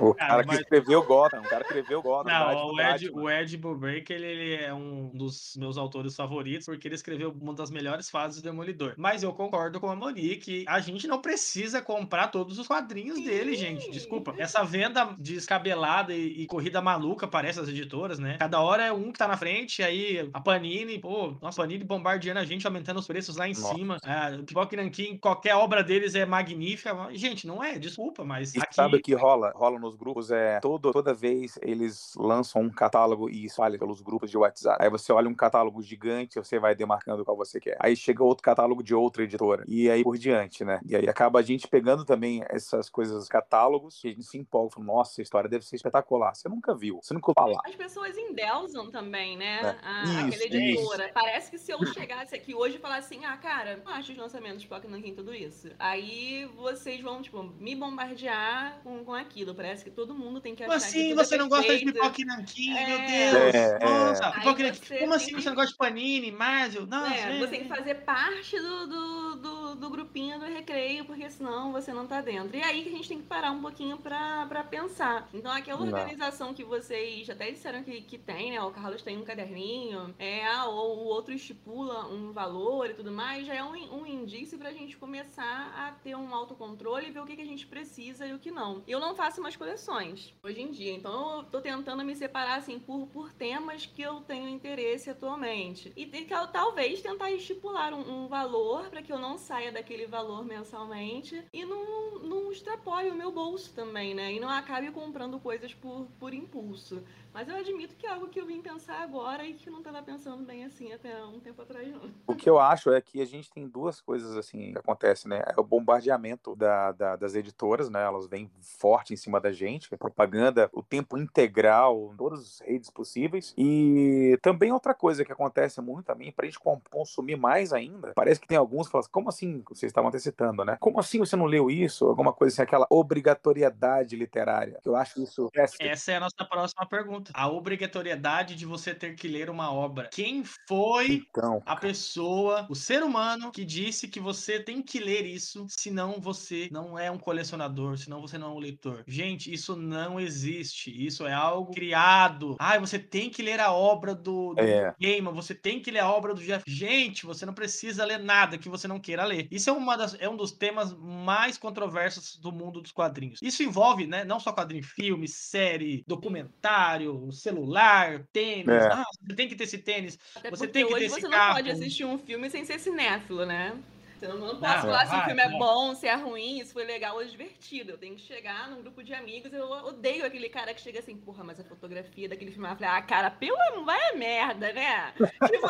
O Cara, cara que mas- escreveu Gotham, o cara que escreveu Gotham. Não, o Ed, o Ed Brubaker, ele, ele é um dos meus autores favoritos, porque ele escreveu uma das melhores fases do Demolidor. Mas eu concordo com a Monique, a gente não precisa comprar todos os quadrinhos dele, gente. Desculpa. Essa venda descabelada e, e corrida maluca parece as editoras, né? Cada hora é um que tá na frente, aí a Panini, pô, a Panini bombardeando a gente, aumentando os preços lá em Nossa. cima. É, o Pipoca Nanquim, qualquer obra deles é magnífica. Gente, não é, desculpa, mas E aqui... sabe o que rola? Rola nos grupos é todo, toda vez eles lançam um catálogo e espalham pelos grupos de WhatsApp. Aí você olha um catálogo gigante, você vai demarcando qual você quer. Aí chega outro catálogo de outra editora. E aí por diante, né? E aí acaba a gente pegando também essas coisas, catálogos, que a gente se empolga. Fala, Nossa, a história deve ser espetacular. Você nunca viu, você nunca ouviu falar. As pessoas endeusam também, né? É. A, Isso, aquela editora. Parece que se eu chegasse aqui hoje e falasse assim, ah, cara, não acho os lançamentos de Pokémon Nankin tudo isso. Aí vocês vão, tipo, me bombardear com, com aquilo. Parece que todo mundo tem que Como achar que assim tudo é você não gosta de perfeito. pipoca e nanquim, É. meu Deus? É, é. Nossa, você Como assim tem você não gosta de Panini, Marvel? Nossa, É, é, você tem que fazer parte do, do, do, do grupinho do recreio, porque senão você não tá dentro. E aí que a gente tem que parar um pouquinho pra, pra pensar. Então, aquela Não. organização que vocês até disseram que, que tem, né? O Carlos tem um caderninho, é, ou o outro estipula um valor e tudo mais, já é um, um indício pra gente começar a ter um autocontrole e ver o que, que a gente precisa e o que não. Eu não faço mais coleções hoje em dia, então eu tô tentando me separar, assim, por, por temas que eu tenho interesse atualmente. E talvez tentar estipular um, um valor para que eu não saia daquele valor mensalmente e não, não extrapole o meu bolso também, né? E não acabe comprando coisas por, por impulso. Mas eu admito que é algo que eu vim pensar agora e que eu não estava pensando bem assim até um tempo atrás, não. O que eu acho é que a gente tem duas coisas assim que acontecem, né? É o bombardeamento da, da- das editoras, né? Elas vêm forte em cima da gente, a propaganda o tempo integral, em todas as redes possíveis. E também outra coisa que acontece muito também, pra gente com- consumir mais ainda, parece que tem alguns que falam assim, como assim assim, vocês estavam até citando, né? Como assim você não leu isso? Alguma coisa assim, aquela obrigatoriedade literária. Eu acho isso. Essa é a nossa próxima pergunta. A obrigatoriedade de você ter que ler uma obra. Quem foi então, a pessoa, o ser humano, que disse que você tem que ler isso, senão você não é um colecionador, senão você não é um leitor? Gente, isso não existe. Isso é algo criado. Ah, você tem que ler a obra do, do é. Você tem que ler a obra do Jeff. Gente, você não precisa ler nada que você não queira ler. Isso é, uma das, é um dos temas mais controversos do mundo dos quadrinhos. Isso envolve, né, não só quadrinho, filme, série, documentário, celular, tênis. É. Ah, você tem que ter esse tênis. Até você tem que ter esse você carro. não pode assistir um filme sem ser cinéfilo, né? Eu não posso ah, falar se o filme é bom, se é ruim, se foi legal ou divertido. Eu tenho que chegar num grupo de amigos. Eu odeio aquele cara que chega assim, porra, mas a fotografia daquele filme. Eu falei, ah, cara, pelo vai é merda, né? *laughs* tipo...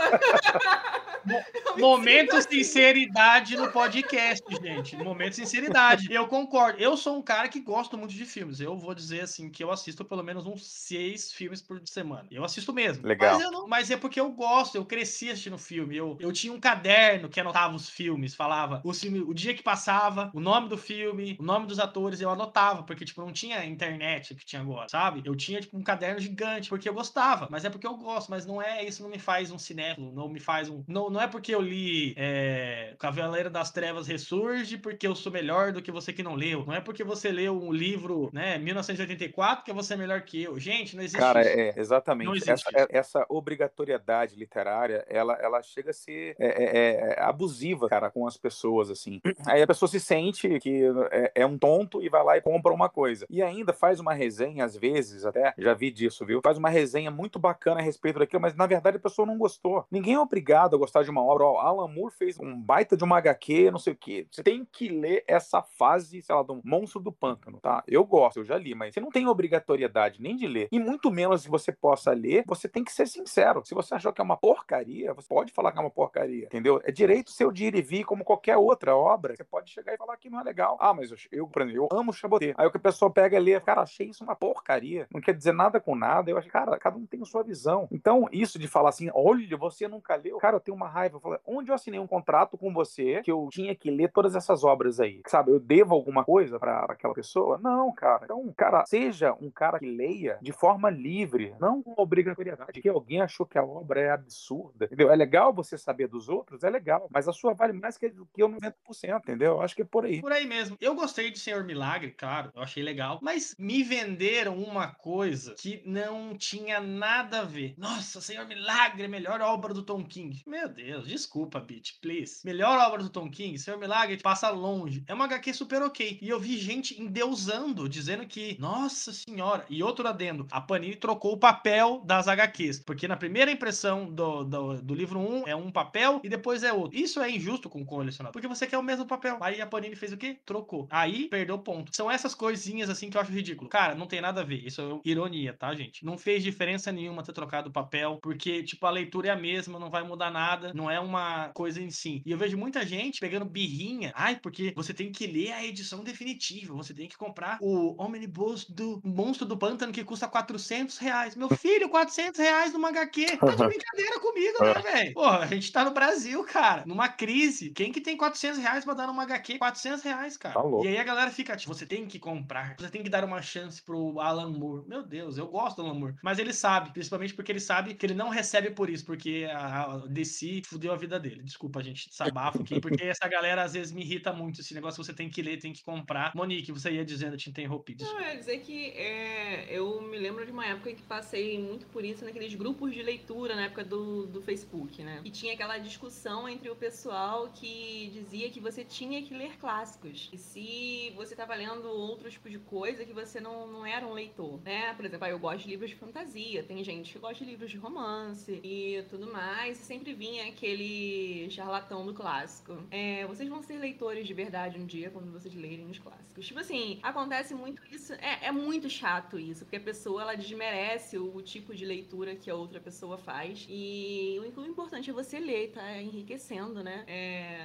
*laughs* Momento sinceridade no podcast, gente. Momento sinceridade. Eu concordo. Eu sou um cara que gosto muito de filmes. Eu vou dizer assim que eu assisto pelo menos uns seis filmes por semana. Eu assisto mesmo. Legal. Mas, não... mas é porque eu gosto. Eu cresci assistindo filme. Eu, eu tinha um caderno que anotava os filmes falava o filme, o dia que passava, o nome do filme, o nome dos atores, eu anotava, porque, tipo, não tinha internet que tinha agora, sabe? Eu tinha, tipo, um caderno gigante, porque eu gostava, mas é porque eu gosto, mas não é, isso não me faz um cinéfilo, não me faz um... Não, não é porque eu li é, Cavaleiro das Trevas Ressurge, porque eu sou melhor do que você que não leu, não é porque você leu um livro, né, 1984, que você é melhor que eu. Gente, não existe Cara, isso. é, exatamente. Essa, é, essa, obrigatoriedade literária, ela, ela chega a ser é, é, é abusiva, cara, com as as pessoas, assim. Aí a pessoa se sente que é, é, um tonto e vai lá e compra uma coisa. E ainda faz uma resenha, às vezes, até, já vi disso, viu? Faz uma resenha muito bacana a respeito daquilo, mas na verdade a pessoa não gostou. Ninguém é obrigado a gostar de uma obra. Ó, Alan Moore fez um baita de uma HQ, não sei o quê. Você tem que ler essa fase, sei lá, do Monstro do Pântano, tá? Eu gosto, eu já li, mas você não tem obrigatoriedade nem de ler. E muito menos que você possa ler, você tem que ser sincero. Se você achou que é uma porcaria, você pode falar que é uma porcaria, entendeu? É direito seu de ir e vir, como qualquer outra obra, você pode chegar e falar que não é legal. Ah, mas eu, eu eu amo Chaboté. Aí o que a pessoa pega e lê, cara, achei isso uma porcaria. Não quer dizer nada com nada. Eu acho, cara, cada um tem sua visão. Então, isso de falar assim, olha, você nunca leu. Cara, eu tenho uma raiva. Eu falo, onde eu assinei um contrato com você que eu tinha que ler todas essas obras aí? Sabe, eu devo alguma coisa para aquela pessoa? Não, cara. Então, cara, seja um cara que leia de forma livre, não com obrigatoriedade. Que alguém achou que a obra é absurda, entendeu? É legal você saber dos outros, é legal, mas a sua vale mais que do que eu 90%, entendeu? Acho que é por aí. Por aí mesmo. Eu gostei de Senhor Milagre, claro, eu achei legal, mas me venderam uma coisa que não tinha nada a ver. Nossa, Senhor Milagre, melhor obra do Tom King. Meu Deus, desculpa, bitch, please. Melhor obra do Tom King, Senhor Milagre passa longe. É uma HQ super ok. E eu vi gente endeusando, dizendo que, nossa senhora, e outro adendo, a Panini trocou o papel das HQs, porque na primeira impressão do, do, do livro 1 é um papel e depois é outro. Isso é injusto com colecionador, porque você quer o mesmo papel. Aí a Panini fez o quê? Trocou. Aí perdeu ponto. São essas coisinhas assim que eu acho ridículo. Cara, não tem nada a ver. Isso é ironia, tá, gente? Não fez diferença nenhuma ter trocado o papel, porque, tipo, a leitura é a mesma, não vai mudar nada, não é uma coisa em si. E eu vejo muita gente pegando birrinha. Ai, porque você tem que ler a edição definitiva, você tem que comprar o Omnibus do Monstro do Pântano que custa 400 reais. Meu filho, 400 reais numa HQ. Tá de *laughs* brincadeira comigo, né, velho? Porra, a gente tá no Brasil, cara, numa crise. Quem que tem 400 reais pra dar numa HQ? 400 reais, cara. Tá e aí a galera fica, tipo, você tem que comprar, você tem que dar uma chance pro Alan Moore. Meu Deus, eu gosto do Alan Moore. Mas ele sabe, principalmente porque ele sabe que ele não recebe por isso, porque a DC fudeu a vida dele. Desculpa, gente, desabafo aqui, *laughs* porque essa galera às vezes me irrita muito. Esse negócio você tem que ler, tem que comprar. Monique, você ia dizendo, eu te interrompi. Não, eu ia dizer que é, eu me lembro de uma época em que passei muito por isso naqueles grupos de leitura, na época do, do Facebook, né? E tinha aquela discussão entre o pessoal que dizia que você tinha que ler clássicos. E se você estava lendo outro tipo de coisa, que você não, não era um leitor, né? Por exemplo, ah, eu gosto de livros de fantasia, tem gente que gosta de livros de romance e tudo mais. E sempre vinha aquele charlatão do clássico. É, vocês vão ser leitores de verdade um dia quando vocês lerem os clássicos. Tipo assim, acontece muito isso. É, é muito chato isso, porque a pessoa ela desmerece o, o tipo de leitura que a outra pessoa faz. E o, o importante é você ler, tá enriquecendo, né? É,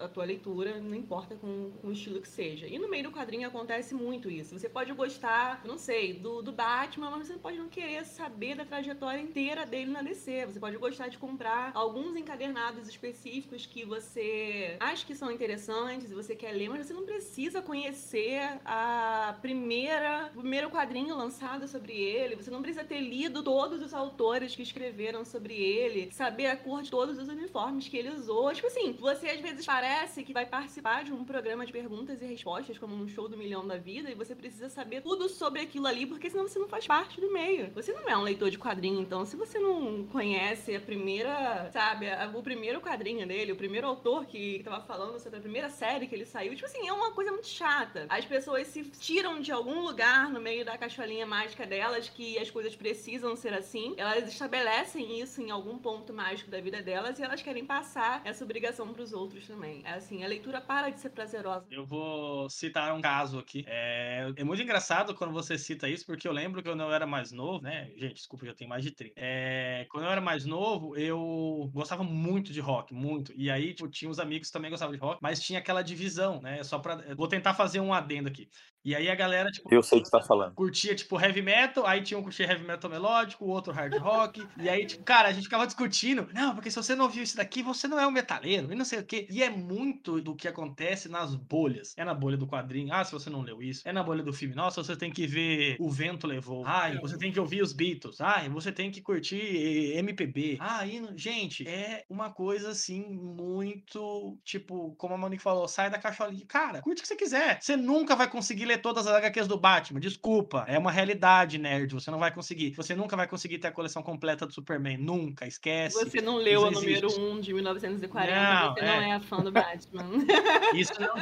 a tua leitura, não importa com, com, o estilo que seja. E no meio do quadrinho acontece muito isso. Você pode gostar, não sei, do, do Batman, mas você pode não querer saber da trajetória inteira dele na DC. Você pode gostar de comprar alguns encadernados específicos que você acha que são interessantes e você quer ler, mas você não precisa conhecer a primeira, o primeiro quadrinho lançado sobre ele, você não precisa ter lido todos os autores que escreveram sobre ele, saber a cor de todos os uniformes que ele usou. Tipo assim, você às vezes parece que vai participar de um programa de perguntas e respostas, como um show do milhão da vida, e você precisa saber tudo sobre aquilo ali, porque senão você não faz parte do meio. Você não é um leitor de quadrinho, então se você não conhece a primeira, sabe, a, o primeiro quadrinho dele, o primeiro autor que tava falando sobre a primeira série que ele saiu, tipo assim, é uma coisa muito chata. As pessoas se tiram de algum lugar no meio da cacholinha mágica delas que as coisas precisam ser assim, elas estabelecem isso em algum ponto mágico da vida delas e elas querem passar essa obrigação para os outros também. É assim, a leitura para de ser prazerosa. Eu vou citar um caso aqui. É, é muito engraçado quando você cita isso, porque eu lembro que quando eu era mais novo, né? Gente, desculpa, já tenho mais de 30. É, quando eu era mais novo, eu gostava muito de rock, muito. E aí, tipo, tinha uns amigos que também gostavam de rock, mas tinha aquela divisão, né? Só pra. Vou tentar fazer um adendo aqui. E aí a galera, tipo. Eu sei o que você tá falando. Curtia, tipo, heavy metal, aí tinha um curtia heavy metal melódico, o outro hard rock. e aí, tipo, cara, a gente ficava discutindo. Não, porque se você não ouviu isso daqui, você não é um metaleiro, e não sei o quê. E é muito do que acontece nas bolhas. É na bolha do quadrinho. Ah, se você não leu isso. É na bolha do filme. Nossa, você tem que ver O Vento Levou. Ai, você tem que ouvir os Beatles. Ai, você tem que curtir MPB. Ah, e, gente, é uma coisa assim, muito. Tipo, como a Monique falou, sai da caixolinha. Cara, curte o que você quiser. Você nunca vai conseguir ler todas as HQs do Batman. Desculpa. É uma realidade, nerd. Você não vai conseguir. Você nunca vai conseguir ter a coleção completa do Superman. Nunca. Esquece. Você não leu a número 1 de 1940. Não, é. não é fã do Batman. *laughs* Isso não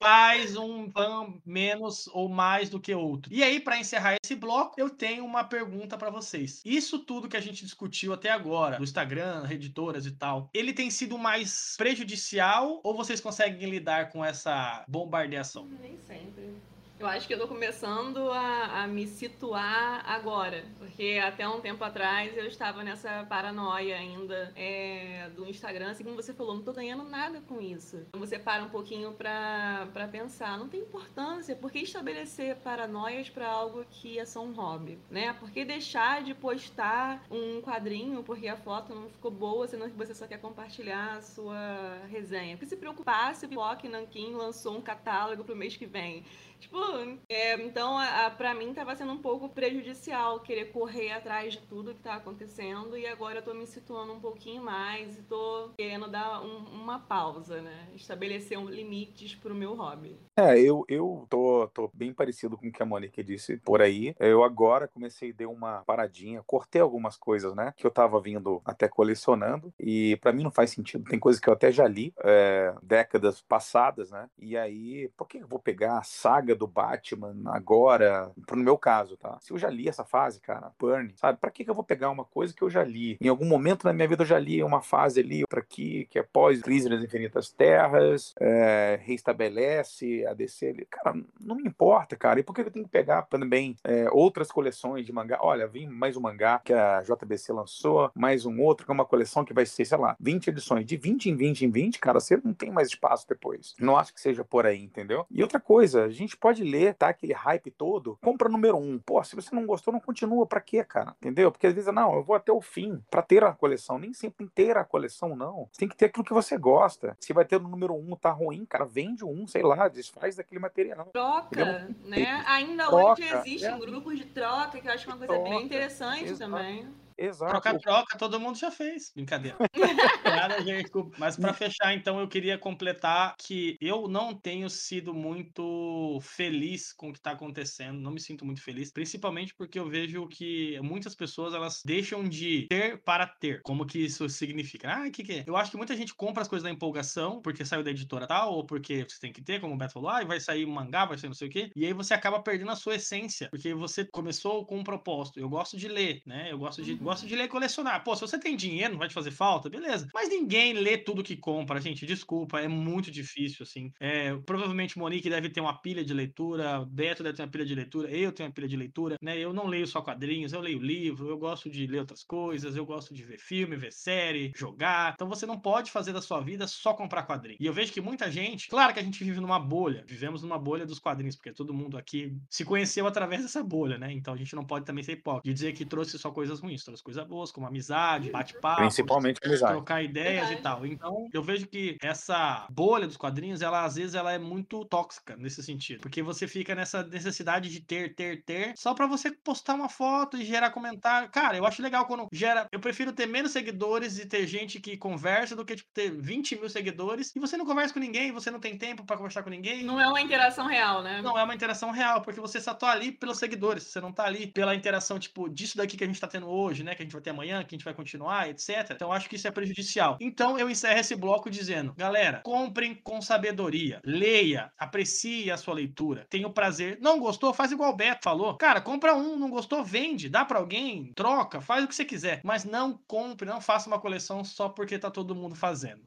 faz um fã menos ou mais do que outro. E aí, para encerrar esse bloco, eu tenho uma pergunta para vocês. Isso tudo que a gente discutiu até agora, do Instagram, editoras e tal, ele tem sido mais prejudicial ou vocês conseguem lidar com essa bombardeação? Nem sempre. Eu acho que eu tô começando a, a, me situar agora, porque até um tempo atrás eu estava nessa paranoia ainda é, do Instagram, assim como você falou, não tô ganhando nada com isso. Então você para um pouquinho pra, pensar, não tem importância, por que estabelecer paranoias para algo que é só um hobby, né? Por que deixar de postar um quadrinho porque a foto não ficou boa, senão que você só quer compartilhar a sua resenha? Porque se preocupar se o Block Nankin lançou um catálogo pro mês que vem Tipo, é, então, a, a, pra mim tava sendo um pouco prejudicial querer correr atrás de tudo que tá acontecendo e agora eu tô me situando um pouquinho mais e tô querendo dar um, uma pausa, né? Estabelecer um limites pro meu hobby. É, eu, eu tô, tô bem parecido com o que a Monique disse por aí. Eu agora comecei a dar uma paradinha, cortei algumas coisas, né? Que eu tava vindo até colecionando e para mim não faz sentido. Tem coisas que eu até já li é, décadas passadas, né? E aí, por que eu vou pegar a saga do Batman agora, no meu caso, tá? Se eu já li essa fase, cara, Burn, sabe? Pra que, que eu vou pegar uma coisa que eu já li? Em algum momento na minha vida eu já li uma fase ali, outra aqui, que é pós Crise nas Infinitas Terras, é, reestabelece a DC. Cara, não me importa, cara. E por que eu tenho que pegar também é, outras coleções de mangá? Olha, vem mais um mangá que a JBC lançou, mais um outro, que é uma coleção que vai ser, sei lá, 20 edições. De 20 em 20 em 20, cara, você não tem mais espaço depois. Não acho que seja por aí, entendeu? E outra coisa, a gente pode ler, tá? Aquele hype todo, compra número um. Pô, se você não gostou, não continua. Pra quê, cara? Entendeu? Porque às vezes, não, eu vou até o fim pra ter a coleção. Nem sempre ter a coleção, não. Você tem que ter aquilo que você gosta. Se vai ter o número um, tá ruim, cara, vende um, sei lá, desfaz daquele material. Troca, né? Ainda troca, hoje existem é. grupos de troca, que eu acho uma coisa troca, bem interessante exato. também. Exato. Troca-troca, todo mundo já fez. Brincadeira. *laughs* Nada, gente. Mas para fechar, então, eu queria completar que eu não tenho sido muito feliz com o que está acontecendo. Não me sinto muito feliz, principalmente porque eu vejo que muitas pessoas elas deixam de ter para ter. Como que isso significa? Ah, o que, que é? Eu acho que muita gente compra as coisas da empolgação, porque saiu da editora tal, ou porque você tem que ter, como o Beto falou, ah, vai sair um mangá, vai sair não sei o quê. E aí você acaba perdendo a sua essência, porque você começou com um propósito. Eu gosto de ler, né? Eu gosto de gosto de ler e colecionar. Pô, se você tem dinheiro, não vai te fazer falta, beleza. Mas ninguém lê tudo que compra, gente. Desculpa, é muito difícil, assim. É, provavelmente Monique deve ter uma pilha de leitura, Beto deve ter uma pilha de leitura, eu tenho uma pilha de leitura, né? Eu não leio só quadrinhos, eu leio livro, eu gosto de ler outras coisas, eu gosto de ver filme, ver série, jogar. Então você não pode fazer da sua vida só comprar quadrinhos. E eu vejo que muita gente, claro que a gente vive numa bolha, vivemos numa bolha dos quadrinhos, porque todo mundo aqui se conheceu através dessa bolha, né? Então a gente não pode também ser hipócrita de dizer que trouxe só coisas ruins, outras coisas boas, como amizade, bate-papo, Principalmente amizade. trocar ideias e tal. Então, eu vejo que essa bolha dos quadrinhos, ela às vezes ela é muito tóxica nesse sentido, porque você fica nessa necessidade de ter, ter, ter, só para você postar uma foto e gerar comentário. Cara, eu acho legal quando gera. Eu prefiro ter menos seguidores e ter gente que conversa do que tipo, ter 20 mil seguidores e você não conversa com ninguém, você não tem tempo para conversar com ninguém. Não é uma interação real, né? Não é uma interação real, porque você só tá ali pelos seguidores, você não tá ali pela interação, tipo, disso daqui que a gente tá tendo hoje, né? Que a gente vai ter amanhã, que a gente vai continuar, etc. Então, acho que isso é prejudicial. Então, eu encerro esse bloco dizendo: galera, comprem com sabedoria, leia, aprecie a sua leitura, tenha o prazer. Não gostou? Faz igual o Beto falou. Cara, compra um, não gostou? Vende, dá para alguém, troca, faz o que você quiser. Mas não compre, não faça uma coleção só porque tá todo mundo fazendo.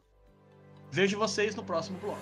Vejo vocês no próximo bloco.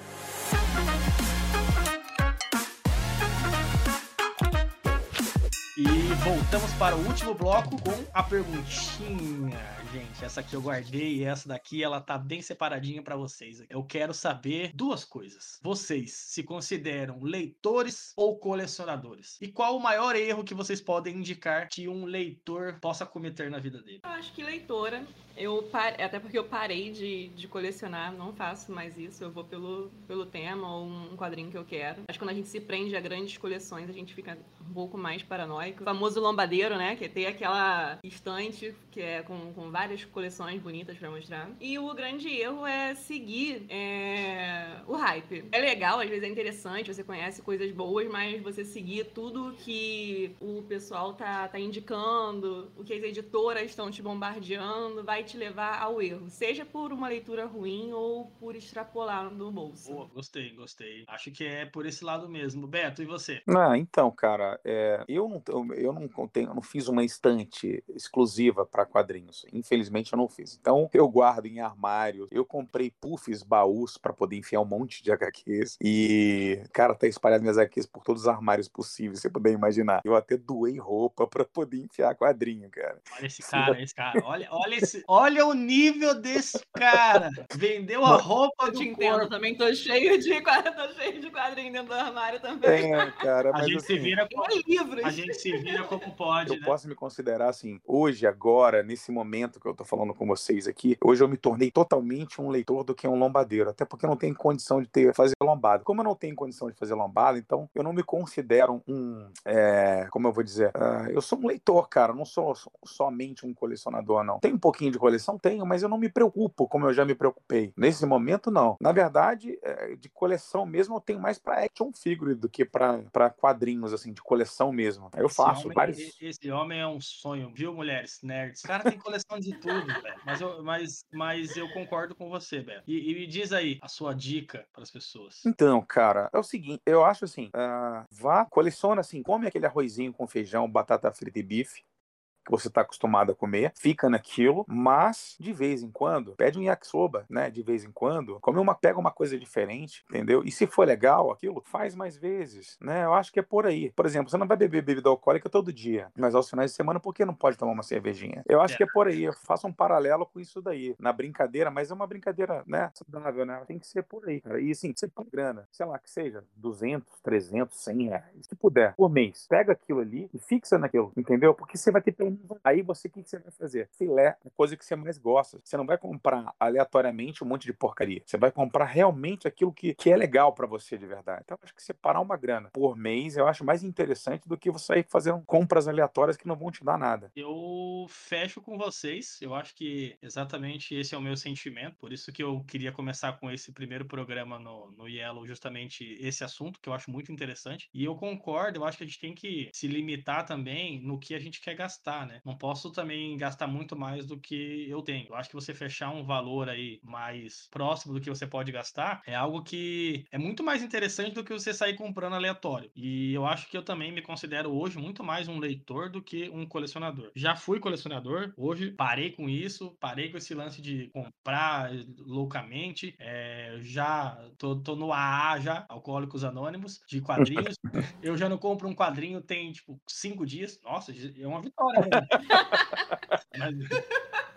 E voltamos para o último bloco com a perguntinha, gente. Essa aqui eu guardei e essa daqui ela tá bem separadinha para vocês. Eu quero saber duas coisas. Vocês se consideram leitores ou colecionadores? E qual o maior erro que vocês podem indicar que um leitor possa cometer na vida dele? Eu acho que leitora. Eu par... Até porque eu parei de, de colecionar, não faço mais isso. Eu vou pelo, pelo tema ou um quadrinho que eu quero. Acho que quando a gente se prende a grandes coleções, a gente fica um pouco mais paranoico. O famoso lombadeiro, né? Que tem aquela estante que é com, com várias coleções bonitas para mostrar. E o grande erro é seguir é, o hype. É legal, às vezes é interessante, você conhece coisas boas, mas você seguir tudo que o pessoal tá, tá indicando, o que as editoras estão te bombardeando, vai te levar ao erro. Seja por uma leitura ruim ou por extrapolar no bolso. Boa, gostei, gostei. Acho que é por esse lado mesmo. Beto, e você? Ah, então, cara, é, eu não, eu não tenho, eu não fiz uma estante exclusiva para quadrinhos. Infelizmente, eu não fiz. Então, eu guardo em armários. Eu comprei puffs, baús para poder enfiar um monte de HQs. E, cara, tá espalhado minhas HQs por todos os armários possíveis, você puder imaginar. Eu até doei roupa para poder enfiar quadrinho, cara. Olha esse cara, esse cara. Olha, olha, esse, olha o nível desse cara. Vendeu a roupa Eu do te entendo, corpo. também tô cheio de *laughs* quadrinho, tô cheio de quadrinho dentro do armário também. É, cara, A mas gente se assim, vira Tem como, livros. a gente se vira como pode, Eu né? posso me considerar assim, hoje, agora, nesse momento que eu tô falando com vocês aqui, hoje eu me tornei totalmente um leitor do que um lombadeiro, até porque eu não tenho condição de ter fazer lombada. Como eu não tenho condição de fazer lombada, então eu não me considero um, é, como eu vou dizer, ah, eu sou um leitor, cara, não sou so- somente um colecionador, não. Tenho um pouquinho de coleção, tenho, mas eu não me preocupo como eu já me preocupei. Nesse momento, não. Na verdade, é, de coleção mesmo, eu tenho mais pra action figure do que pra pra quadrinhos, assim, de coleção mesmo. Eu faço vários. esse homem é um sonho, viu, mulheres nerds? O cara tem coleção de tudo, velho. Mas eu, mas, mas eu concordo com você, Beto. E, e me diz aí a sua dica para as pessoas. Então, cara, é o seguinte, eu acho assim, ah, vá, coleciona assim, come aquele arrozinho com feijão, batata frita e bife, que você está acostumado a comer, fica naquilo, mas de vez em quando, pede um yakisoba, né? De vez em quando, come uma, pega uma coisa diferente, entendeu? E se for legal aquilo, faz mais vezes, né? Eu acho que é por aí. Por exemplo, você não vai beber bebida alcoólica todo dia, mas aos finais de semana, por que não pode tomar uma cervejinha? Eu acho É. que é por aí. Eu faço um paralelo com isso daí, na brincadeira, mas é uma brincadeira, né? Saudável, né? Tem que ser por aí, cara. E assim, você põe grana, sei lá, que seja 200, 300, 100 reais, se puder, por mês. Pega aquilo ali e fixa naquilo, entendeu? Porque você vai ter pelo Aí você, o que que você vai fazer? Filé, a coisa que você mais gosta. Você não vai comprar aleatoriamente um monte de porcaria. Você vai comprar realmente aquilo que, que é legal pra você de verdade. Então, acho que separar uma grana por mês eu acho mais interessante do que você sair fazendo compras aleatórias que não vão te dar nada. Eu fecho com vocês. Eu acho que exatamente esse é o meu sentimento. Por isso que eu queria começar com esse primeiro programa no, no Yellow, justamente esse assunto, que eu acho muito interessante. E eu concordo, eu acho que a gente tem que se limitar também no que a gente quer gastar, né? Não posso também gastar muito mais do que eu tenho. Eu acho que você fechar um valor aí mais próximo do que você pode gastar é algo que é muito mais interessante do que você sair comprando aleatório. E eu acho que eu também me considero hoje muito mais um leitor do que um colecionador. Já fui colecionador, hoje parei com isso, parei com esse lance de comprar loucamente. é, já tô, tô no AA já, Alcoólicos Anônimos, de quadrinhos. *laughs* eu já não compro um quadrinho tem tipo cinco dias. Nossa, é uma vitória. Né? *laughs* and,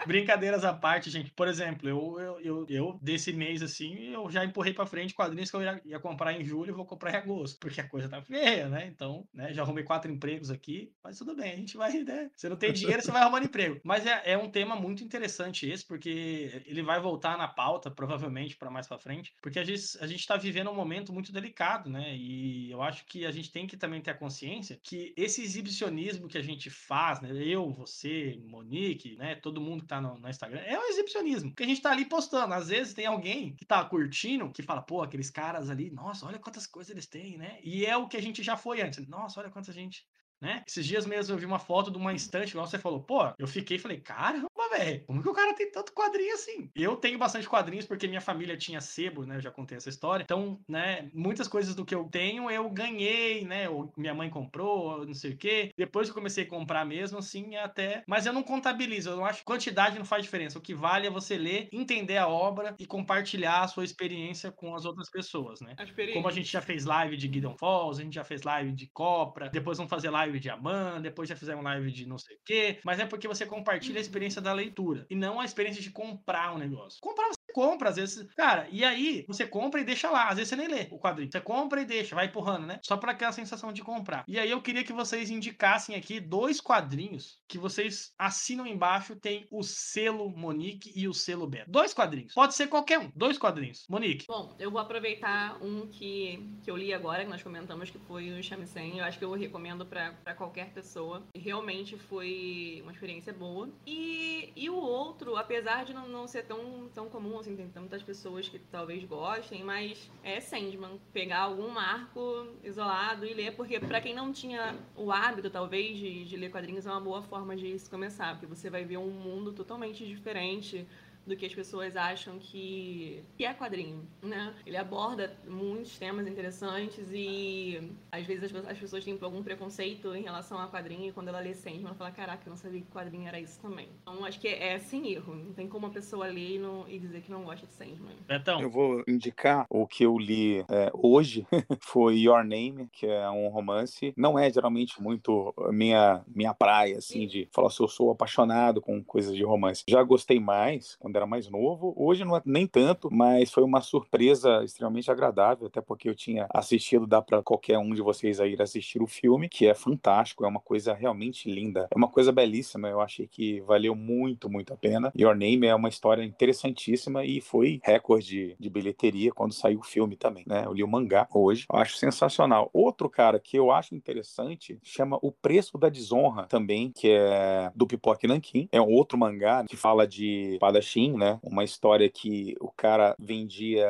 Brincadeiras à parte, gente. Por exemplo, eu, eu, eu, eu, desse mês, assim, eu já empurrei pra frente quadrinhos que eu ia, ia comprar em julho e vou comprar em agosto, porque a coisa tá feia, né? Então, né, já arrumei quatro empregos aqui, mas tudo bem, a gente vai, né? Você não tem dinheiro, você vai arrumando emprego. Mas é, é um tema muito interessante esse, porque ele vai voltar na pauta, provavelmente, para mais pra frente, porque a gente, a gente tá vivendo um momento muito delicado, né? E eu acho que a gente tem que também ter a consciência que esse exibicionismo que a gente faz, né? Eu, você, Monique, né? Todo mundo tá no, no Instagram, é um exibicionismo. Que a gente tá ali postando. Às vezes tem alguém que tá curtindo, que fala, pô, aqueles caras ali, nossa, olha quantas coisas eles têm, né? E é o que a gente já foi antes. Nossa, olha quanta gente né? Esses dias mesmo eu vi uma foto de uma estante, igual você falou, pô, eu fiquei e falei, caramba, velho, como que o cara tem tanto quadrinho assim? Eu tenho bastante quadrinhos porque minha família tinha sebo, né? Eu já contei essa história. Então, né, muitas coisas do que eu tenho eu ganhei, né? Ou minha mãe comprou, não sei o quê. Depois que eu comecei a comprar mesmo, assim, até. Mas eu não contabilizo, eu não acho que quantidade não faz diferença. O que vale é você ler, entender a obra e compartilhar a sua experiência com as outras pessoas, né? Como a gente já fez live de Gideon Falls, a gente já fez live de Copra, depois vamos fazer live de Aman, depois já fizemos live de não sei o quê. Mas é porque você compartilha a experiência da leitura e não a experiência de comprar um negócio. Comprar compra, às vezes. Cara, e aí você compra e deixa lá. Às vezes você nem lê o quadrinho. Você compra e deixa, vai empurrando, né? Só para aquela sensação de comprar. E aí eu queria que vocês indicassem aqui dois quadrinhos que vocês assinam embaixo. Tem o selo Monique e o selo Beto. Dois quadrinhos. Pode ser qualquer um. Dois quadrinhos. Monique. Bom, eu vou aproveitar um que, que eu li agora, que nós comentamos que foi o Shamisen. Eu acho que eu recomendo para qualquer pessoa. Realmente foi uma experiência boa. E, e o outro, apesar de não, não ser tão, tão comum assim, tem tantas pessoas que talvez gostem, mas é Sandman. Pegar algum marco isolado e ler, porque para quem não tinha o hábito, talvez, de, de ler quadrinhos, é uma boa forma de se começar, porque você vai ver um mundo totalmente diferente do que as pessoas acham que, que é quadrinho, né? Ele aborda muitos temas interessantes e às vezes as, as pessoas têm algum preconceito em relação a quadrinho e quando ela lê Sandman, ela fala, caraca, eu não sabia que quadrinho era isso também. Então acho que é, é sem erro, não tem como a pessoa ler e, não, e dizer que não gosta de Sandman. Então, eu vou indicar o que eu li é, hoje, *laughs* foi Your Name, que é um romance. Não é geralmente muito minha, minha praia, assim, de falar se eu sou apaixonado com coisas de romance. Já gostei mais quando era mais novo. Hoje não é nem tanto, mas foi uma surpresa extremamente agradável, até porque eu tinha assistido, dá para qualquer um de vocês aí assistir o filme, que é fantástico, é uma coisa realmente linda. É uma coisa belíssima, eu achei que valeu muito, muito a pena. Your Name é uma história interessantíssima e foi recorde de bilheteria quando saiu o filme também, né? Eu li o mangá hoje, eu acho sensacional. Outro cara que eu acho interessante chama O Preço da Desonra também, que é do Pipoque Nankin. É um outro mangá que fala de Padachim né? Uma história que o cara vendia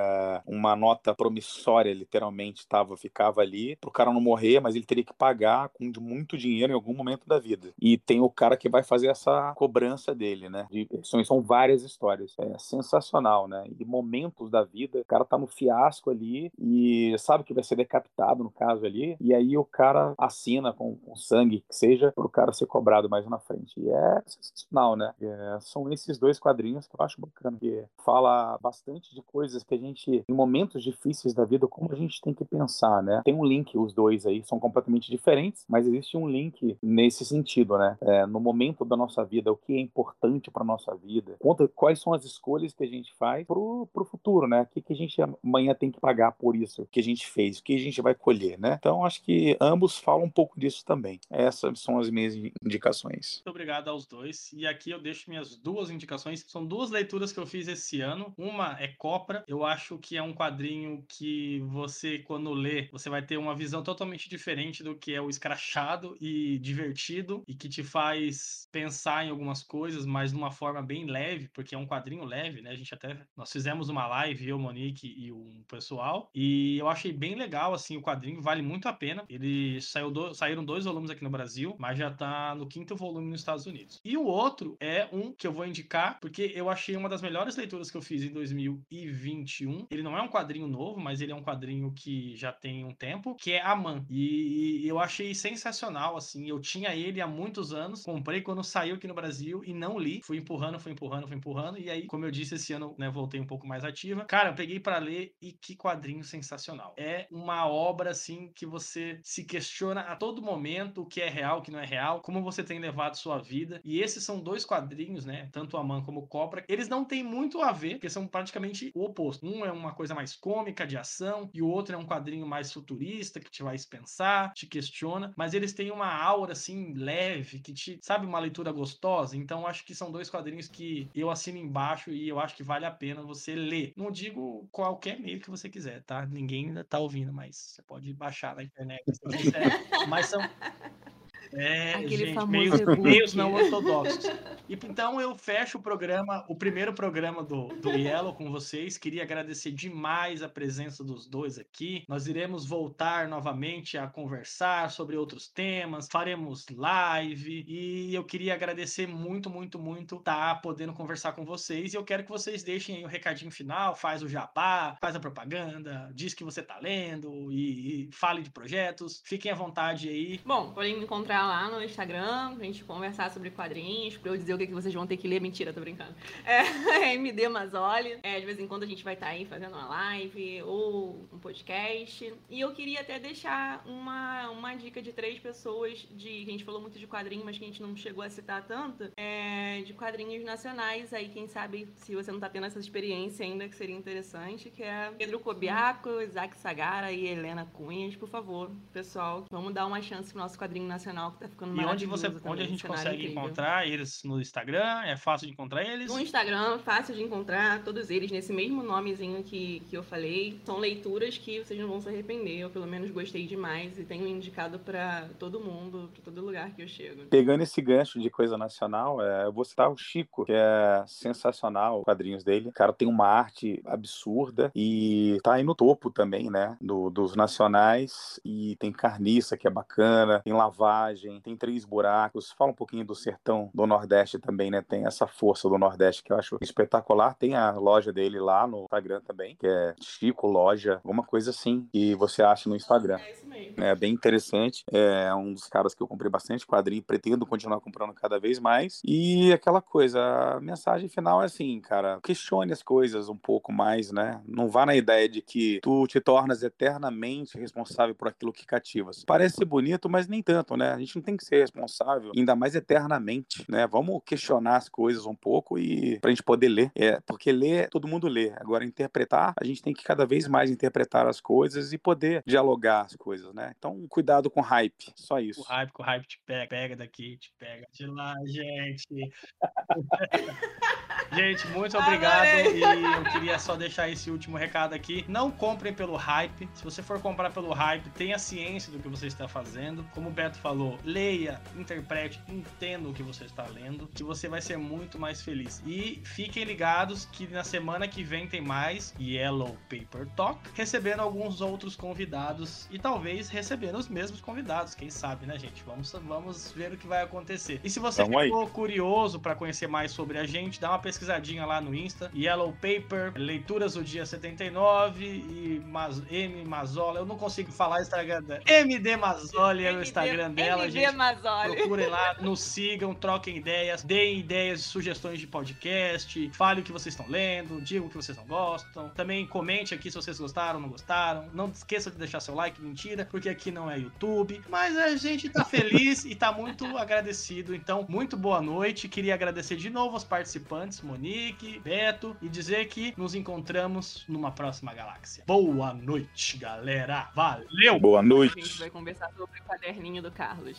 uma nota promissória, literalmente, tava, ficava ali, pro cara não morrer, mas ele teria que pagar com muito dinheiro em algum momento da vida. E tem o cara que vai fazer essa cobrança dele, né? De, são, são várias histórias. É sensacional, né? E momentos da vida, o cara tá no fiasco ali e sabe que vai ser decapitado, no caso ali, e aí o cara assina com, com sangue, que seja, pro cara ser cobrado mais na frente. E é sensacional, né? É, são esses dois quadrinhos que eu acho bacana, que fala bastante de coisas que a gente, em momentos difíceis da vida, como a gente tem que pensar, né? Tem um link, os dois aí são completamente diferentes, mas existe um link nesse sentido, né? É, no momento da nossa vida, o que é importante para nossa vida, conta quais são as escolhas que a gente faz pro, pro futuro, né? O que, que a gente amanhã tem que pagar por isso que a gente fez, o que a gente vai colher, né? Então, acho que ambos falam um pouco disso também. Essas são as minhas indicações. Muito obrigado aos dois. E aqui eu deixo minhas duas indicações. São duas leituras que eu fiz esse ano. Uma é Copra. Eu acho que é um quadrinho que você, quando lê, você vai ter uma visão totalmente diferente do que é o escrachado e divertido e que te faz pensar em algumas coisas, mas de uma forma bem leve, porque é um quadrinho leve, né? A gente até nós fizemos uma live eu, Monique e um pessoal, e eu achei bem legal assim o quadrinho, vale muito a pena. Ele saiu do, saíram dois volumes aqui no Brasil, mas já tá no quinto volume nos Estados Unidos. E o outro é um que eu vou indicar porque eu acho achei uma das melhores leituras que eu fiz em 2021. Ele não é um quadrinho novo, mas ele é um quadrinho que já tem um tempo, que é Aman. E eu achei sensacional, assim. Eu tinha ele há muitos anos, comprei quando saiu aqui no Brasil e não li. Fui empurrando, fui empurrando, fui empurrando. E aí, como eu disse, esse ano, né, voltei um pouco mais ativa. Cara, eu peguei para ler e que quadrinho sensacional. É uma obra, assim, que você se questiona a todo momento o que é real, o que não é real, como você tem levado sua vida. E esses são dois quadrinhos, né? Tanto a Man como Cobra. Eles não têm muito a ver, porque são praticamente o oposto. Um é uma coisa mais cômica, de ação, e o outro é um quadrinho mais futurista, que te faz pensar, te questiona. Mas eles têm uma aura, assim, leve, que te, sabe, uma leitura gostosa. Então, acho que são dois quadrinhos que eu assino embaixo e eu acho que vale a pena você ler. Não digo qualquer meio que você quiser, tá? Ninguém ainda tá ouvindo, mas você pode baixar na internet se você quiser. mas são *laughs* é, Aquele gente, meios, meios não ortodoxos. E, então eu fecho o programa, o primeiro programa do, do *laughs* Yellow com vocês. Queria agradecer demais a presença dos dois aqui. Nós iremos voltar novamente a conversar sobre outros temas, faremos live e eu queria agradecer muito, muito, muito estar podendo conversar com vocês. E eu quero que vocês deixem aí o recadinho final, faz o jabá, faz a propaganda, diz que você tá lendo e, e fale de projetos. Fiquem à vontade aí. Bom, podem me encontrar lá no Instagram, pra gente conversar sobre quadrinhos, pra eu dizer o que, que vocês vão ter que ler. Mentira, tô brincando. É, *laughs* *laughs* MD Mazoli. É, de vez em quando a gente vai estar aí fazendo uma live ou um podcast. E eu queria até deixar uma, uma dica de três pessoas de. que A gente falou muito de quadrinhos, mas que a gente não chegou a citar tanto. É, de quadrinhos nacionais. Aí, quem sabe, se você não tá tendo essa experiência ainda, que seria interessante, que é Pedro Cobiaco, Isaac Sagara e Helena Cunhas, por favor, pessoal, vamos dar uma chance pro nosso quadrinho nacional que tá ficando E onde você, maravilhoso onde a também, gente consegue incrível. encontrar eles no Instagram? É fácil de encontrar eles? No Instagram, fácil de encontrar todos eles nesse mesmo nomezinho que, que eu falei. São leituras que vocês não vão se arrepender. Eu, pelo menos, gostei demais e tenho indicado pra todo mundo, pra todo lugar que eu chego. Pegando esse gancho de coisa nacional, é, eu vou citar o Chico, que é sensacional, os quadrinhos dele. O cara tem uma arte absurda e tá aí no topo também, né? do- dos nacionais. E tem Carniça, que é bacana, tem Lavagem, tem Três Buracos. Fala um pouquinho do sertão do Nordeste também, né? Tem essa força do Nordeste que eu acho espetacular. Tem a loja dele lá no Instagram também, que é Chico Loja, alguma coisa assim, que você acha no Instagram. É isso mesmo. É bem interessante. É um dos caras que eu comprei bastante quadrinho, pretendo continuar comprando cada vez mais. E aquela coisa, a mensagem final é assim, cara, questione as coisas um pouco mais, né? Não vá na ideia de que tu te tornas eternamente responsável por aquilo que cativas. Parece bonito, mas nem tanto, né? A gente não tem que ser responsável, ainda mais eternamente, né? Vamos questionar as coisas um pouco e pra gente poder ler. É, porque ler, todo mundo lê. Agora, interpretar, a gente tem que cada vez mais interpretar as coisas e poder dialogar as coisas, né? Então, cuidado com hype. Só isso. O hype, o hype te pega, pega daqui, te pega de lá, gente. *laughs* gente, muito obrigado. E eu queria só deixar esse último recado aqui. Não comprem pelo hype. Se você for comprar pelo hype, tenha ciência do que você está fazendo. Como o Beto falou, leia, interprete, entenda o que você está lendo, que você vai ser muito mais feliz. E fiquem ligados que na semana que vem tem mais Yellow Paper Talk, recebendo alguns outros convidados e talvez recebendo os mesmos convidados, quem sabe, né, gente? Vamos, vamos ver o que vai acontecer. E se você Tamo aí. ficou curioso para conhecer mais sobre a gente, dá uma pesquisadinha lá no Insta, Yellow Paper, Leituras do Dia 79 e Mas- M Mazola. Eu não consigo falar o Instagram dela. MD Mazoli é o Instagram dela, MD gente. Mazzoli. Procurem lá, nos sigam, troquem ideias, deem ideias, sugestões de podcast, fale o que vocês estão lendo, digam o que vocês não gostam. Também comente aqui se vocês gostaram ou não gostaram. Não esqueça de deixar seu like, mentira, porque aqui não é YouTube. Mas a gente tá *laughs* feliz e tá muito agradecido. Então, muito boa noite. Queria agradecer de novo aos participantes, Monique, Beto, e dizer que nos encontramos numa próxima galáxia. Boa noite, galera. Valeu! Boa A gente noite. vai conversar sobre o caderninho do Carlos.